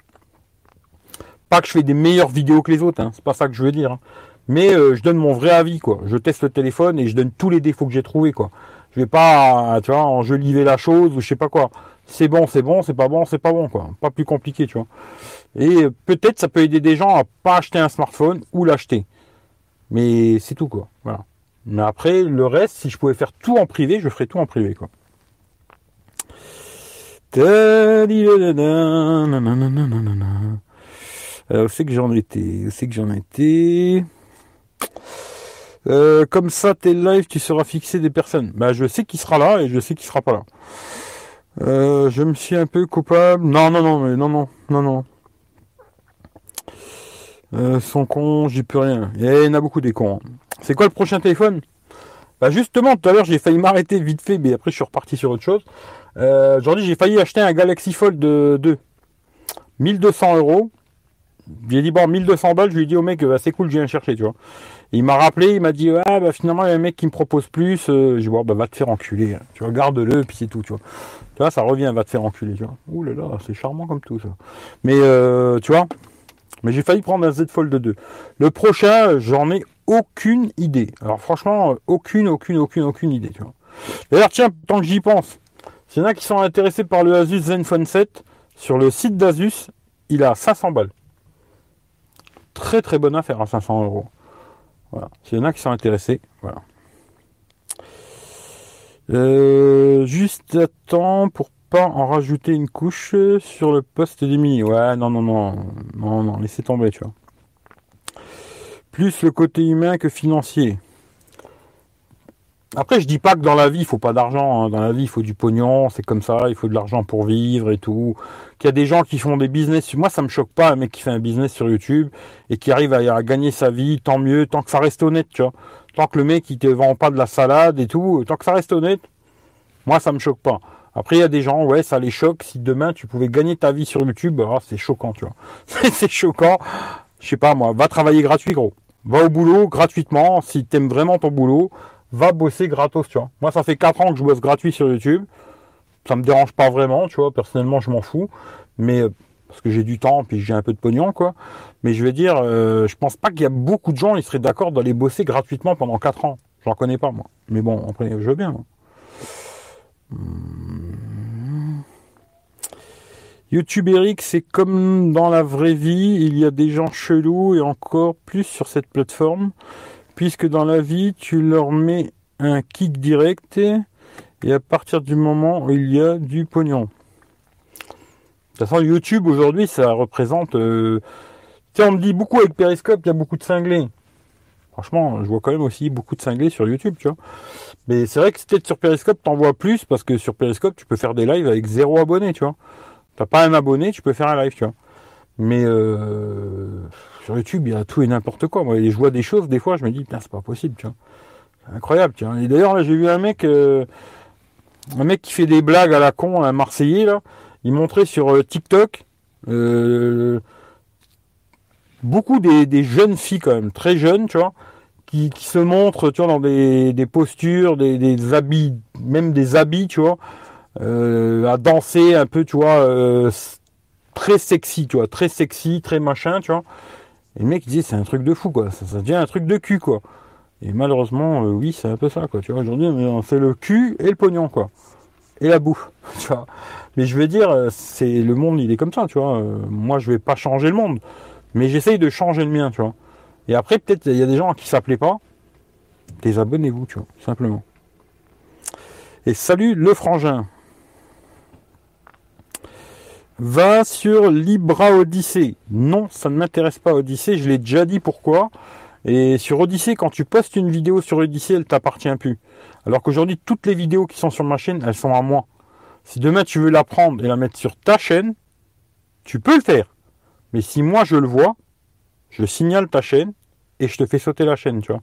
Pas que je fais des meilleures vidéos que les autres, hein, c'est pas ça que je veux dire. Hein. Mais euh, je donne mon vrai avis, quoi. Je teste le téléphone et je donne tous les défauts que j'ai trouvés, quoi. Je vais pas, tu vois, enjoliver la chose ou je sais pas quoi c'est bon, c'est bon, c'est pas bon, c'est pas bon, quoi. Pas plus compliqué, tu vois. Et peut-être ça peut aider des gens à pas acheter un smartphone ou l'acheter. Mais c'est tout, quoi. Voilà. Mais après, le reste, si je pouvais faire tout en privé, je ferais tout en privé, quoi. Euh, où c'est que j'en étais? Où c'est que j'en étais? Euh, Comme ça, tes live, tu seras fixé des personnes. Bah, je sais qui sera là et je sais qui sera pas là. Euh, je me suis un peu coupable. Non, non, non, mais non, non, non, non. Euh, son con, j'y peux rien. Il y en a beaucoup des cons. C'est quoi le prochain téléphone? Bah justement, tout à l'heure j'ai failli m'arrêter vite fait, mais après je suis reparti sur autre chose. Aujourd'hui j'ai failli acheter un Galaxy Fold 2. 1200 euros. J'ai dit bon 1200 balles, je lui ai dit au mec bah, c'est cool, je viens chercher, tu vois. Il m'a rappelé, il m'a dit ah bah finalement il y a un mec qui me propose plus. Euh, je bon bah va te faire enculer, hein. tu regardes le puis c'est tout, tu vois. Tu vois, ça revient, va te faire enculer, tu vois. Là là, c'est charmant comme tout ça. Mais euh, tu vois, mais j'ai failli prendre un Z Fold 2. Le prochain, j'en ai aucune idée. Alors franchement, aucune, aucune, aucune, aucune idée, vois. D'ailleurs, tiens, tant que j'y pense, s'il y en a qui sont intéressés par le Asus Zenfone 7, sur le site d'Asus, il a 500 balles. Très très bonne affaire à 500 euros. Voilà. S'il y en a qui sont intéressés, voilà. Euh, juste à temps pour pas en rajouter une couche sur le poste des. Ouais, non, non, non, non, non, laissez tomber, tu vois. Plus le côté humain que financier. Après, je dis pas que dans la vie, il faut pas d'argent. Hein. Dans la vie, il faut du pognon, c'est comme ça, il faut de l'argent pour vivre et tout. Qu'il y a des gens qui font des business. Moi, ça me choque pas un mec qui fait un business sur YouTube et qui arrive à, gagner sa vie, tant mieux, tant que ça reste honnête, tu vois. Tant que le mec il te vend pas de la salade et tout, tant que ça reste honnête, moi ça me choque pas. Après il y a des gens, ouais, ça les choque. Si demain tu pouvais gagner ta vie sur YouTube, ah, c'est choquant, tu vois. c'est choquant. Je sais pas moi, va travailler gratuit, gros. Va au boulot gratuitement. Si t'aimes vraiment ton boulot, va bosser gratos, tu vois. Moi ça fait 4 ans que je bosse gratuit sur YouTube. Ça me dérange pas vraiment, tu vois. Personnellement, je m'en fous. Mais euh, parce que j'ai du temps, puis j'ai un peu de pognon, quoi. Mais je vais dire, euh, je pense pas qu'il y a beaucoup de gens, qui seraient d'accord d'aller bosser gratuitement pendant 4 ans. J'en connais pas, moi. Mais bon, après, je veux bien. Hmm. YouTube Eric, c'est comme dans la vraie vie, il y a des gens chelous et encore plus sur cette plateforme, puisque dans la vie, tu leur mets un kick direct et à partir du moment où il y a du pognon. De toute façon, YouTube aujourd'hui, ça représente. Euh, sais, on me dit beaucoup avec Periscope, il y a beaucoup de cinglés. Franchement, je vois quand même aussi beaucoup de cinglés sur YouTube, tu vois. Mais c'est vrai que peut-être sur Periscope, t'en vois plus parce que sur Periscope, tu peux faire des lives avec zéro abonné, tu vois. T'as pas un abonné, tu peux faire un live, tu vois. Mais euh, sur YouTube, il y a tout et n'importe quoi. Moi, je vois des choses, des fois, je me dis, c'est pas possible, tu vois. C'est incroyable, vois. Et d'ailleurs, là, j'ai vu un mec, euh, un mec qui fait des blagues à la con, un Marseillais, là. Il montrait sur euh, TikTok, euh, beaucoup des, jeunes filles quand même, très jeunes, tu vois, qui, se montrent, tu vois, dans des, postures, des, habits, même des habits, tu vois, à danser un peu, tu vois, très sexy, tu vois, très sexy, très machin, tu vois. Et le mec il dit c'est un truc de fou, quoi, ça, devient un truc de cul, quoi. Et malheureusement, euh, oui, c'est un peu ça, quoi. Tu vois, aujourd'hui, on fait le cul et le pognon, quoi. Et la bouffe, tu vois. Mais je veux dire, c'est le monde, il est comme ça, tu vois. moi, je vais pas changer le monde. Mais j'essaye de changer le mien, tu vois. Et après, peut-être, il y a des gens qui ça plaît pas. Désabonnez-vous, tu vois, simplement. Et salut le frangin. Va sur Libra Odyssée. Non, ça ne m'intéresse pas Odyssée, je l'ai déjà dit pourquoi. Et sur Odyssée, quand tu postes une vidéo sur Odyssée, elle t'appartient plus. Alors qu'aujourd'hui, toutes les vidéos qui sont sur ma chaîne, elles sont à moi. Si demain tu veux la prendre et la mettre sur ta chaîne, tu peux le faire. Mais si moi je le vois, je signale ta chaîne et je te fais sauter la chaîne, tu vois.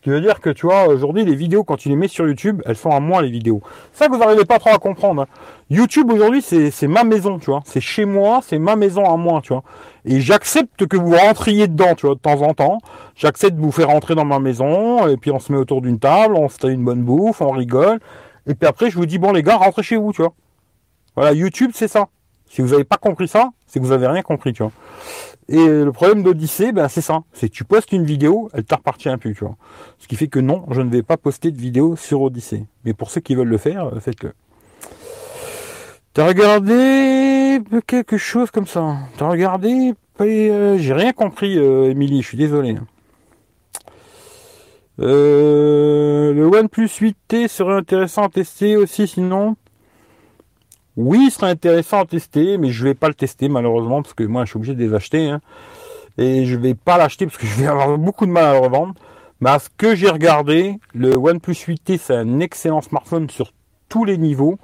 Ce qui veut dire que tu vois, aujourd'hui, les vidéos, quand tu les mets sur YouTube, elles sont à moi les vidéos. Ça vous n'arrivez pas trop à comprendre. Hein. YouTube aujourd'hui, c'est ma maison, tu vois. C'est chez moi, c'est ma maison à moi, tu vois. Et j'accepte que vous rentriez dedans, tu vois, de temps en temps. J'accepte de vous faire rentrer dans ma maison, et puis on se met autour d'une table, on se fait une bonne bouffe, on rigole. Et puis après, je vous dis, bon les gars, rentrez chez vous, tu vois. Voilà, YouTube, c'est ça. Si vous n'avez pas compris ça, c'est que vous n'avez rien compris, tu vois. Et le problème d'Odyssée, ben, c'est ça. C'est que tu postes une vidéo, elle t'appartient plus, tu vois. Ce qui fait que non, je ne vais pas poster de vidéo sur Odyssée. Mais pour ceux qui veulent le faire, euh, faites-le. T'as regardé quelque chose comme ça? T'as regardé? Euh, J'ai rien compris, euh, Émilie, je suis désolé. le OnePlus 8T serait intéressant à tester aussi, sinon oui, il serait intéressant à tester, mais je vais pas le tester malheureusement parce que moi je suis obligé de les acheter. Hein. et je vais pas l'acheter parce que je vais avoir beaucoup de mal à le revendre. Mais à ce que j'ai regardé, le OnePlus 8T c'est un excellent smartphone sur tous les niveaux,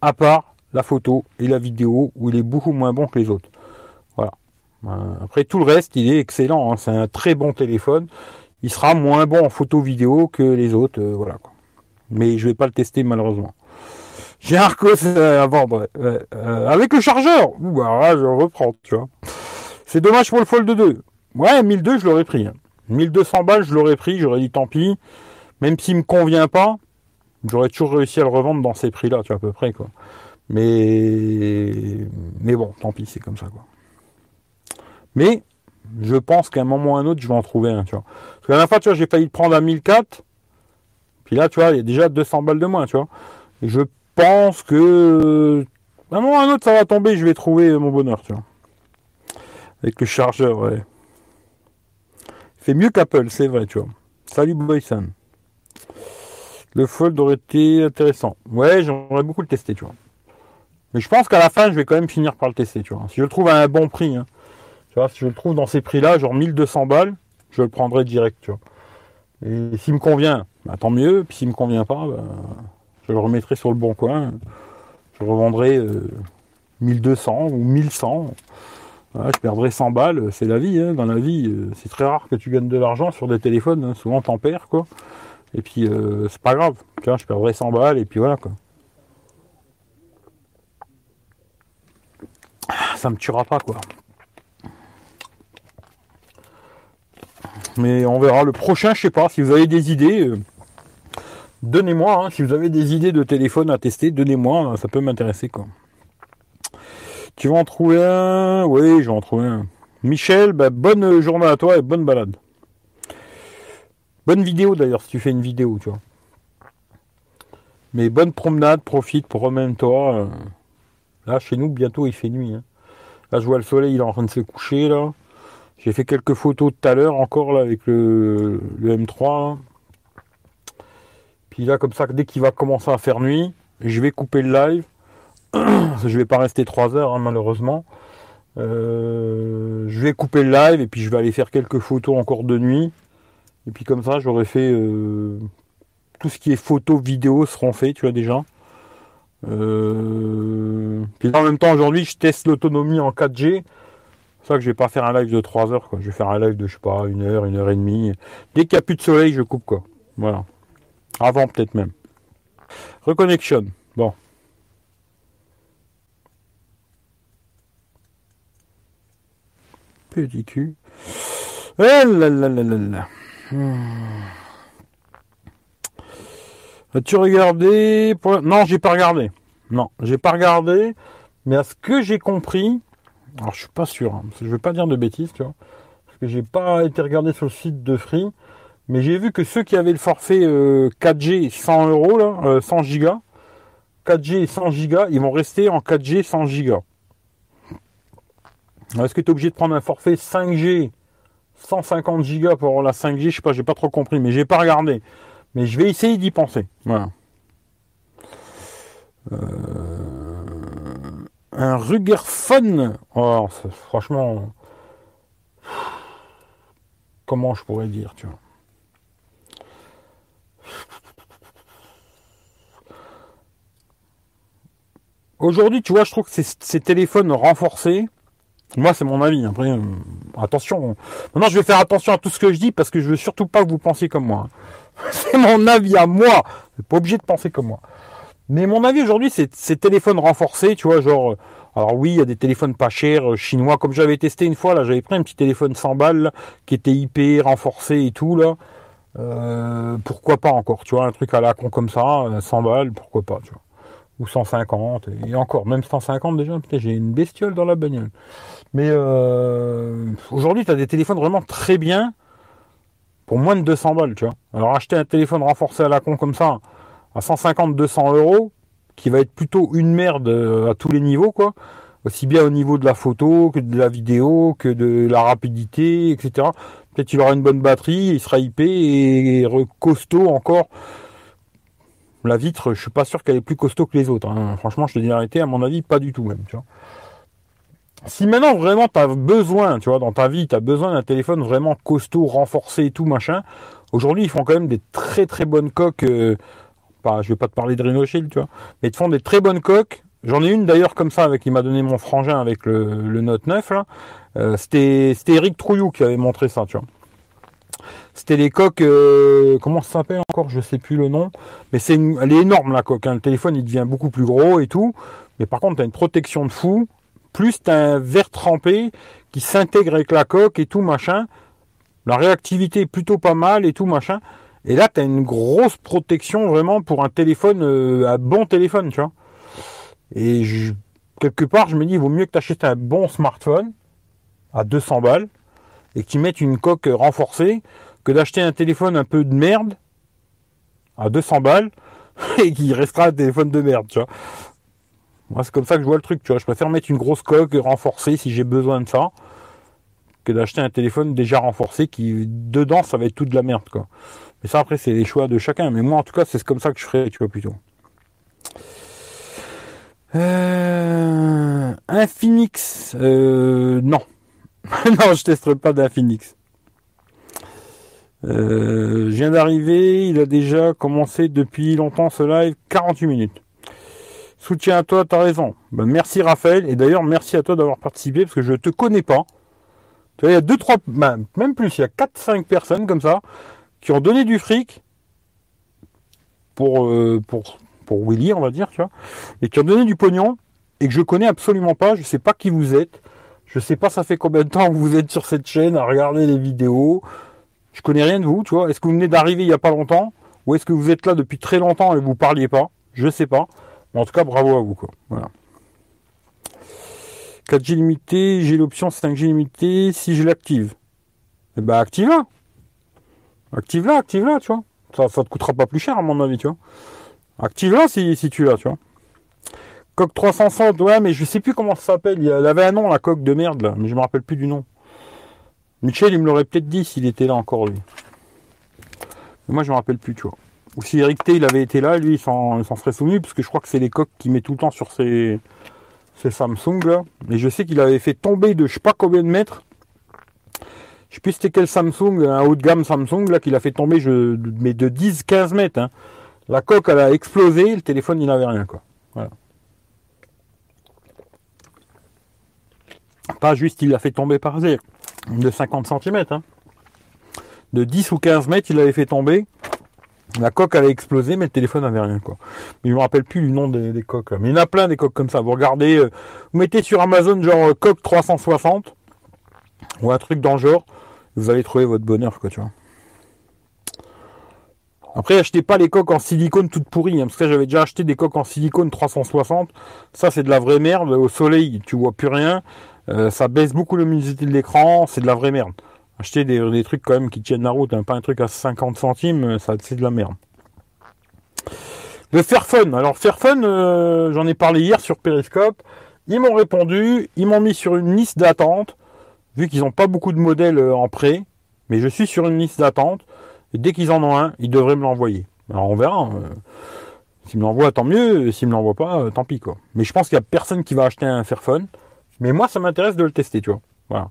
à part la photo et la vidéo où il est beaucoup moins bon que les autres. Voilà. Euh, après tout le reste, il est excellent. Hein. C'est un très bon téléphone. Il sera moins bon en photo vidéo que les autres. Euh, voilà. Mais je vais pas le tester malheureusement. J'ai un Arcos à vendre. Euh, avec le chargeur. Ouh, alors là, je reprends, tu vois. C'est dommage pour le Fold 2. Ouais, 1002, je l'aurais pris. 1200 hein. balles, je l'aurais pris. J'aurais dit tant pis. Même s'il me convient pas, j'aurais toujours réussi à le revendre dans ces prix-là, tu vois, à peu près, quoi. Mais, mais bon, tant pis, c'est comme ça, quoi. Mais, je pense qu'à un moment ou à un autre, je vais en trouver un, tu vois. Parce que la dernière fois, tu vois, j'ai failli le prendre à 1004. Puis là, tu vois, il y a déjà 200 balles de moins, tu vois. Et je pense que ou un autre ça va tomber, je vais trouver mon bonheur, tu vois. Avec le chargeur, ouais. Il fait mieux qu'Apple, c'est vrai, tu vois. Salut Boyson. Le Fold aurait été intéressant? Ouais, j'aimerais beaucoup le tester, tu vois. Mais je pense qu'à la fin, je vais quand même finir par le tester, tu vois. Si je le trouve à un bon prix, hein. tu vois, si je le trouve dans ces prix-là, genre 1200 balles, je le prendrai direct, tu vois. Et s'il me convient, bah, tant mieux. Puis s'il me convient pas, bah, je le remettrai sur le bon coin. Je revendrai 1200 euh, ou 1100. je perdrai 100 balles, c'est la vie. Hein. Dans la vie, euh, c'est très rare que tu gagnes de l'argent sur des téléphones. Hein. Souvent, t'en perds, quoi. Et puis, euh, c'est pas grave. Je perdrai 100 balles et puis voilà, quoi. Ça me tuera pas, quoi. Mais on verra. Le prochain, je sais pas. Si vous avez des idées, donnez-moi, hein, si vous avez des idées de téléphone à tester, donnez-moi, ça peut m'intéresser quoi. Tu vas en trouver un Oui, je vais en trouver un. Michel, bah, bonne journée à toi et bonne balade. Bonne vidéo d'ailleurs si tu fais une vidéo, tu vois. Mais bonne promenade, profite, promène-toi. Euh. Là, chez nous, bientôt il fait nuit. Hein. Là, je vois le soleil, il est en train de se coucher là. J'ai fait quelques photos tout à l'heure encore avec le M3. Puis là, comme ça, dès qu'il va commencer à faire nuit, je vais couper le live. je vais pas rester 3 heures, hein, malheureusement. Euh, je vais couper le live et puis je vais aller faire quelques photos encore de nuit. Et puis comme ça, j'aurais fait euh, tout ce qui est photo, vidéo seront faits, tu vois déjà. Euh, puis en même temps, aujourd'hui, je teste l'autonomie en 4G. C'est ça que je vais pas faire un live de 3 heures. Je vais faire un live de, je sais pas, une heure, une heure et demie. Dès qu'il n'y a plus de soleil, je coupe, quoi. Voilà. Avant, peut-être même. Reconnexion. Bon. Petit cul. Eh là là là là. Hmm. As-tu regardé. Non, j'ai pas regardé. Non, j'ai pas regardé. Mais à ce que j'ai compris, alors je suis pas sûr, hein, parce que je vais pas dire de bêtises, tu vois, parce que j'ai pas été regardé sur le site de Free, mais j'ai vu que ceux qui avaient le forfait 4G 100 euros là, 100 euh, gigas, 4G 100 gigas, ils vont rester en 4G 100 gigas. Est-ce que tu es obligé de prendre un forfait 5G 150 gigas pour la 5G Je sais pas, j'ai pas trop compris, mais j'ai pas regardé. Mais je vais essayer d'y penser. Voilà. Euh, un Rugerphone. Oh, franchement. Comment je pourrais dire, tu vois? Aujourd'hui, tu vois, je trouve que ces, téléphones renforcés, moi, c'est mon avis. Euh, attention. Maintenant, je vais faire attention à tout ce que je dis parce que je veux surtout pas que vous pensiez comme moi. c'est mon avis à moi. Vous pas obligé de penser comme moi. Mais mon avis aujourd'hui, c'est ces téléphones renforcés, tu vois, genre. Alors oui, il y a des téléphones pas chers euh, chinois, comme j'avais testé une fois là, j'avais pris un petit téléphone 100 balles qui était IP renforcé et tout là. Euh, pourquoi pas encore, tu vois, un truc à la con comme ça, 100 euh, balles, pourquoi pas, tu vois. Ou 150, et encore, même 150 déjà, j'ai une bestiole dans la bagnole. Mais aujourd'hui, tu as des téléphones vraiment très bien pour moins de 200 balles, tu vois. Alors acheter un téléphone renforcé à la con comme ça, à 150-200 euros, qui va être plutôt une merde euh, à tous les niveaux, quoi. Aussi bien au niveau de la photo, que de la vidéo, que de la rapidité, etc. Peut-être qu'il aura une bonne batterie, il sera IP et costaud encore. La vitre, je suis pas sûr qu'elle est plus costaud que les autres. Hein. Franchement, je te dis la à mon avis, pas du tout même. Tu vois si maintenant vraiment tu as besoin, tu vois, dans ta vie, tu as besoin d'un téléphone vraiment costaud, renforcé et tout, machin, aujourd'hui, ils font quand même des très très bonnes coques. Euh, pas, je vais pas te parler de Rhino tu vois, mais ils te font des très bonnes coques. J'en ai une d'ailleurs comme ça, avec qui m'a donné mon frangin avec le, Note 9, là. Euh, c'était, c'était Eric Trouillou qui avait montré ça, tu vois. C'était les coques, euh, comment ça s'appelle encore Je sais plus le nom. Mais c'est elle est énorme la coque. Hein. Le téléphone il devient beaucoup plus gros et tout. Mais par contre, tu as une protection de fou plus tu as un verre trempé qui s'intègre avec la coque et tout machin. La réactivité est plutôt pas mal et tout machin. Et là, tu as une grosse protection vraiment pour un téléphone, euh, un bon téléphone, tu vois. Et quelque part, je me dis, il vaut mieux que tu achètes un bon smartphone à 200 balles et que tu mettes une coque renforcée que d'acheter un téléphone un peu de merde à 200 balles et qui restera un téléphone de merde, tu vois. Moi, c'est comme ça que je vois le truc, tu vois. Je préfère mettre une grosse coque renforcée si j'ai besoin de ça, que d'acheter un téléphone déjà renforcé qui, dedans, ça va être tout de la merde, quoi. Mais ça, après, c'est les choix de chacun. Mais moi, en tout cas, c'est comme ça que je ferais, tu vois, plutôt. Euh, un Phoenix, euh, non. non, je testerai pas d'un Phoenix. Euh, je viens d'arriver, il a déjà commencé depuis longtemps ce live, 48 minutes. Soutien à toi, t'as raison. Ben, merci Raphaël. Et d'ailleurs, merci à toi d'avoir participé parce que je te connais pas. Tu vois, il y a deux, trois, ben, même plus, il y a 4-5 personnes comme ça qui ont donné du fric pour, euh, pour, pour Willy, on va dire, tu vois, et qui ont donné du pognon et que je connais absolument pas. Je sais pas qui vous êtes. Je sais pas ça fait combien de temps que vous êtes sur cette chaîne à regarder les vidéos. Je connais rien de vous, tu vois. Est-ce que vous venez d'arriver il y a pas longtemps? Ou est-ce que vous êtes là depuis très longtemps et vous parliez pas? Je sais pas en tout cas, bravo à vous. Quoi. Voilà. 4G limité, j'ai l'option 5G limité si je l'active. Eh ben active-la. Active-la, active-la, tu vois. Ça, ça te coûtera pas plus cher à mon avis, tu vois. Active-la si, si tu l'as, tu vois. Coque 360, ouais, mais je sais plus comment ça s'appelle. Il avait un nom, la coque de merde, là, mais je me rappelle plus du nom. Michel, il me l'aurait peut-être dit s'il était là encore, lui. Mais moi, je me rappelle plus, tu vois. Ou si Eric T il avait été là, lui il s'en serait souvenu, parce que je crois que c'est les coques qu'il met tout le temps sur ses, Samsung là. Et je sais qu'il avait fait tomber de je sais pas combien de mètres Je sais plus c'était quel Samsung, un haut de gamme Samsung, là, qu'il a fait tomber, mais de 10-15 mètres. Hein. La coque, elle a explosé, le téléphone, il n'avait rien, quoi. Pas juste, il l'a fait tomber par terre, de 50 cm. Hein. De 10 ou 15 mètres, il l'avait fait tomber. La coque elle a explosé, mais le téléphone n'avait rien quoi. Mais je me rappelle plus du nom des, coques. Mais il y en a plein des coques comme ça. Vous regardez, euh, vous mettez sur Amazon genre euh, coque 360 ou un truc dans le genre, vous allez trouver votre bonheur quoi, tu vois. Après, achetez pas les coques en silicone toutes pourries, hein, parce que j'avais déjà acheté des coques en silicone 360. Ça, c'est de la vraie merde. Au soleil, tu vois plus rien. Euh, ça baisse beaucoup le luminosité de l'écran. C'est de la vraie merde. Acheter des, trucs quand même qui tiennent la route, hein, pas un truc à 50 centimes, euh, c'est de la merde. Le Fairphone. Alors Fairphone, euh, j'en ai parlé hier sur Periscope. Ils m'ont répondu, ils m'ont mis sur une liste d'attente, vu qu'ils n'ont pas beaucoup de modèles en prêt, mais je suis sur une liste d'attente, et dès qu'ils en ont un, ils devraient me l'envoyer. Alors on verra. S'ils me l'envoient, tant mieux. S'ils me l'envoient pas, tant pis. Mais je pense qu'il n'y a personne qui va acheter un Fairphone. Mais moi, ça m'intéresse de le tester, tu vois. Voilà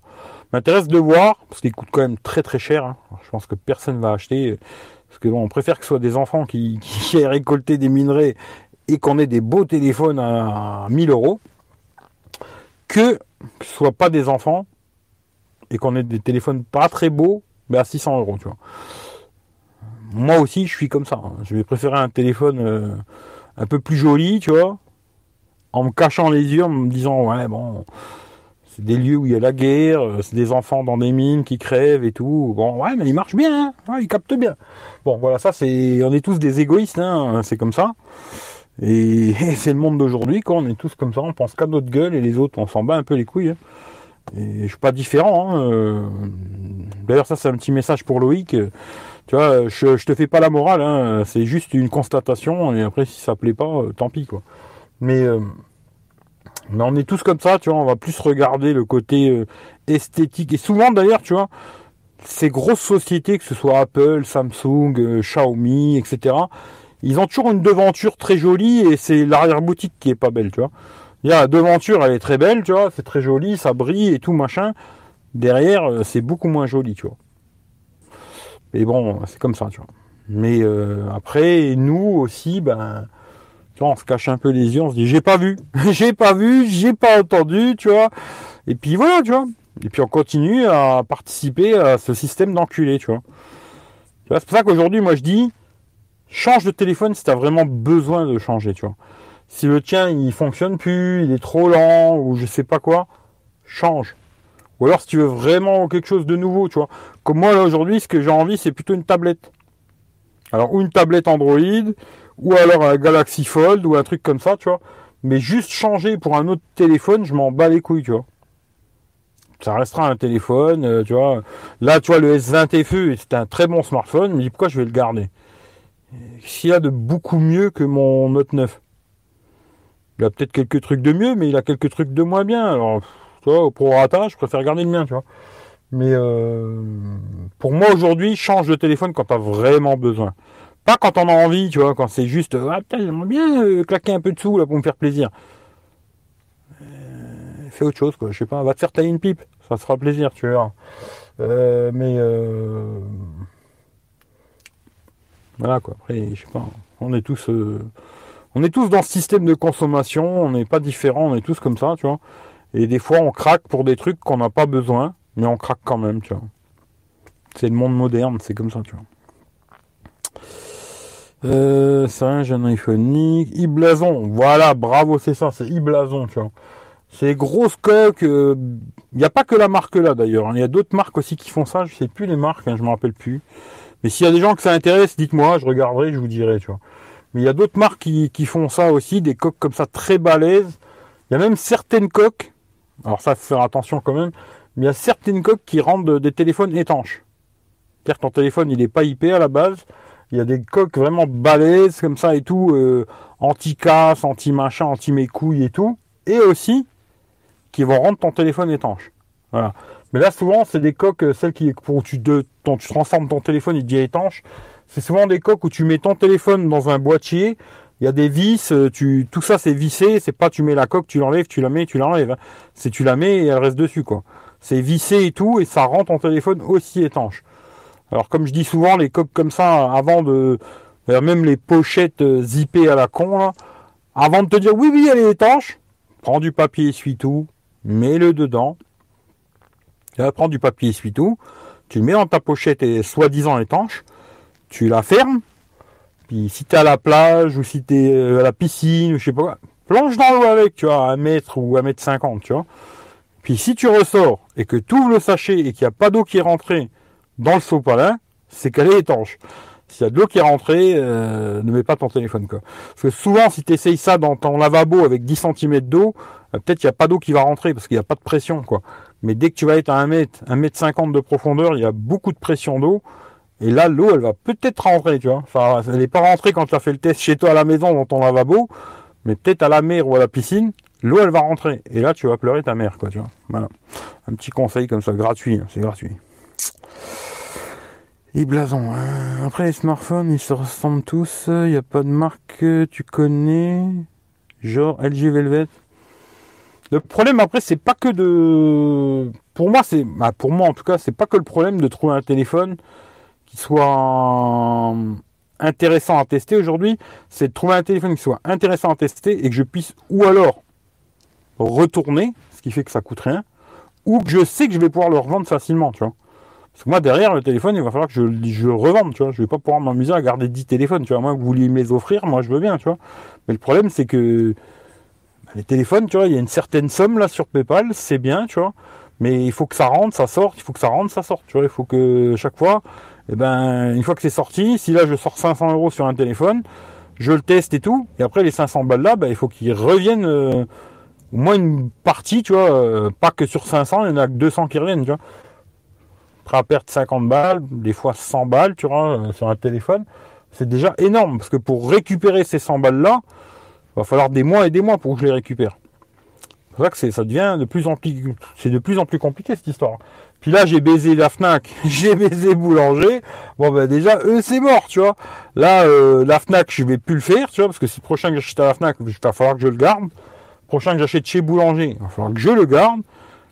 m'intéresse de voir, parce qu'il coûte quand même très très cher. Hein. Je pense que personne va acheter. Parce que bon, on préfère que ce soit des enfants qui, aient récolté des minerais et qu'on ait des beaux téléphones à 1000 euros, que, ce soit pas des enfants et qu'on ait des téléphones pas très beaux, mais à 600 euros, tu vois. Moi aussi, je suis comme ça. Hein. Je vais préférer un téléphone euh, un peu plus joli, tu vois, en me cachant les yeux, en me disant, ouais, bon, c'est des lieux où il y a la guerre, euh, c'est des enfants dans des mines qui crèvent et tout. Bon, ouais, mais ils marchent bien, hein ils captent bien. Bon, voilà, ça, c'est, on est tous des égoïstes, hein, c'est comme ça. Et, c'est le monde d'aujourd'hui, quoi. On est tous comme ça, on pense qu'à notre gueule et les autres, on s'en bat un peu les couilles. Hein. Et je suis pas différent. Hein. Euh. D'ailleurs, ça, c'est un petit message pour Loïc. Tu vois, je, je te fais pas la morale, hein. c'est juste une constatation. Et après, si ça plaît pas, euh, tant pis, quoi. Mais mais on est tous comme ça, tu vois, on va plus regarder le côté euh, esthétique. Et souvent d'ailleurs, tu vois, ces grosses sociétés, que ce soit Apple, Samsung, euh, Xiaomi, etc., ils ont toujours une devanture très jolie et c'est l'arrière-boutique qui est pas belle, tu vois. Il y a la devanture, elle est très belle, tu vois, c'est très joli, ça brille et tout, machin. Derrière, euh, c'est beaucoup moins joli, tu vois. Mais bon, c'est comme ça, tu vois. Mais après, nous aussi, ben on se cache un peu les yeux, on se dit j'ai pas vu, j'ai pas vu, j'ai pas entendu, tu vois. Et puis voilà, tu vois. Et puis on continue à participer à ce système d'enculé, tu vois. C'est pour ça qu'aujourd'hui, moi je dis, change de téléphone si tu as vraiment besoin de changer, tu vois. Si le tien il fonctionne plus, il est trop lent ou je sais pas quoi, change. Ou alors si tu veux vraiment quelque chose de nouveau, tu vois. Comme moi là aujourd'hui, ce que j'ai envie, c'est plutôt une tablette. Alors ou une tablette Android, ou alors un Galaxy Fold ou un truc comme ça, tu vois. Mais juste changer pour un autre téléphone, je m'en bats les couilles, tu vois. Ça restera un téléphone, euh, tu vois. Là, tu vois, le S20 FE, c'est un très bon smartphone, mais pourquoi je vais le garder? S'il y a de beaucoup mieux que mon Note 9. Il a peut-être quelques trucs de mieux, mais il a quelques trucs de moins bien. Alors, tu vois, au prorata, je préfère garder le mien, tu vois. Mais euh, pour moi aujourd'hui, change de téléphone quand tu as vraiment besoin. Quand on a envie, tu vois, quand c'est juste, ah putain, j'aimerais bien euh, claquer un peu de sous là pour me faire plaisir. Euh, fais autre chose, quoi. Je sais pas, va te faire tailler une pipe, ça te fera plaisir, tu vois. Euh, mais voilà quoi. Après, je sais pas, on est tous, on est tous dans ce système de consommation, on n'est pas différents, on est tous comme ça, tu vois. Et des fois, on craque pour des trucs qu'on n'a pas besoin, mais on craque quand même, tu vois. C'est le monde moderne, c'est comme ça, tu vois. Euh, c'est un iPhone Iblason, voilà, bravo, c'est ça, c'est Iblason, tu vois. C'est grosse coque. Il euh, n'y a pas que la marque là d'ailleurs. Hein. Il y a d'autres marques aussi qui font ça. Je sais plus les marques, hein, je me rappelle plus. Mais s'il y a des gens que ça intéresse, dites-moi, je regarderai, je vous dirai, tu vois. Mais il y a d'autres marques qui, font ça aussi, des coques comme ça très balèzes. Il y a même certaines coques. Alors ça, faut faire attention quand même. Mais il y a certaines coques qui rendent des téléphones étanches. C'est-à-dire ton téléphone, il n'est pas IP à la base. Il y a des coques vraiment balèzes comme ça et tout, euh, anti-casse, anti-machin, anti-mes couilles et tout. Et aussi, qui vont rendre ton téléphone étanche. Voilà. Mais là, souvent, c'est des coques, euh, celles qui, pour tu, de, tu transformes ton téléphone, il devient étanche. C'est souvent des coques où tu mets ton téléphone dans un boîtier. Il y a des vis, euh, tout ça c'est vissé. C'est pas tu mets la coque, tu l'enlèves, tu la mets, tu l'enlèves. Hein. C'est tu la mets et elle reste dessus, quoi. c'est vissé et tout, et ça rend ton téléphone aussi étanche. Alors comme je dis souvent, les coques comme ça, avant de, même les pochettes euh, zippées à la con, avant de te dire oui oui elle est étanche, prends du papier essuie-tout, mets-le dedans, prends du papier essuie-tout, tu le mets dans ta pochette et soi-disant étanche, tu la fermes, puis si tu es à la plage ou si tu es euh, à la piscine ou je sais pas quoi, plonge dans l'eau avec, tu vois, à un mètre ou un mètre cinquante, tu vois. Puis si tu ressors et que tu le sachet et qu'il n'y a pas d'eau qui est rentrée dans le sopalin, c'est qu'elle est étanche. S'il y a de l'eau qui est rentrée, euh, ne mets pas ton téléphone. Quoi. Parce que souvent, si tu essayes ça dans ton lavabo avec 10 cm d'eau, euh, peut-être qu'il n'y a pas d'eau qui va rentrer parce qu'il n'y a pas de pression. quoi. Mais dès que tu vas être à 1 mètre, 1 mètre 50 de profondeur, il y a beaucoup de pression d'eau. Et là, l'eau, elle va peut-être rentrer, tu vois. Enfin, elle n'est pas rentrée quand tu as fait le test chez toi à la maison dans ton lavabo, mais peut-être à la mer ou à la piscine, l'eau elle va rentrer. Et là tu vas pleurer ta mère, quoi, tu vois. Voilà. Un petit conseil comme ça, gratuit, hein, c'est gratuit. Et blason. Hein. Après les smartphones, ils se ressemblent tous. Il n'y a pas de marque que tu connais. Genre LG Velvet. Le problème après, c'est pas que de. Pour moi, c'est. Bah, pour moi en tout cas, c'est pas que le problème de trouver un téléphone qui soit intéressant à tester aujourd'hui, c'est de trouver un téléphone qui soit intéressant à tester et que je puisse ou alors retourner, ce qui fait que ça coûte rien, ou que je sais que je vais pouvoir le revendre facilement, tu vois. Parce que moi, derrière le téléphone, il va falloir que je, je revende, tu vois. Je vais pas pouvoir m'amuser à garder 10 téléphones, tu vois. Moi, vous vouliez me les offrir, moi, je veux bien, tu vois. Mais le problème, c'est que bah, les téléphones, tu vois, il y a une certaine somme là sur PayPal, c'est bien, tu vois. Mais il faut que ça rentre, ça sorte, il faut que ça rentre, ça sorte, tu vois. Il faut que chaque fois, eh ben, une fois que c'est sorti, si là je sors 500 euros sur un téléphone, je le teste et tout, et après les 500 balles là, ben, il faut qu'ils reviennent euh, au moins une partie, tu vois, euh, pas que sur 500, il y en a que 200 qui reviennent, tu vois. À perdre 50 balles, des fois 100 balles, tu vois, euh, sur un téléphone, c'est déjà énorme, parce que pour récupérer ces 100 balles là, il va falloir des mois et des mois pour que je les récupère. C'est pour ça que ça devient de plus en plus, c'est de plus en plus compliqué cette histoire. Puis là, j'ai baisé la Fnac, j'ai baisé Boulanger. Bon, ben déjà, eux, c'est mort, tu vois. Là, euh, la Fnac, je vais plus le faire, tu vois, parce que si prochain que j'achète à la Fnac, il va falloir que je le garde. Prochain que j'achète chez Boulanger, il va falloir que je le garde.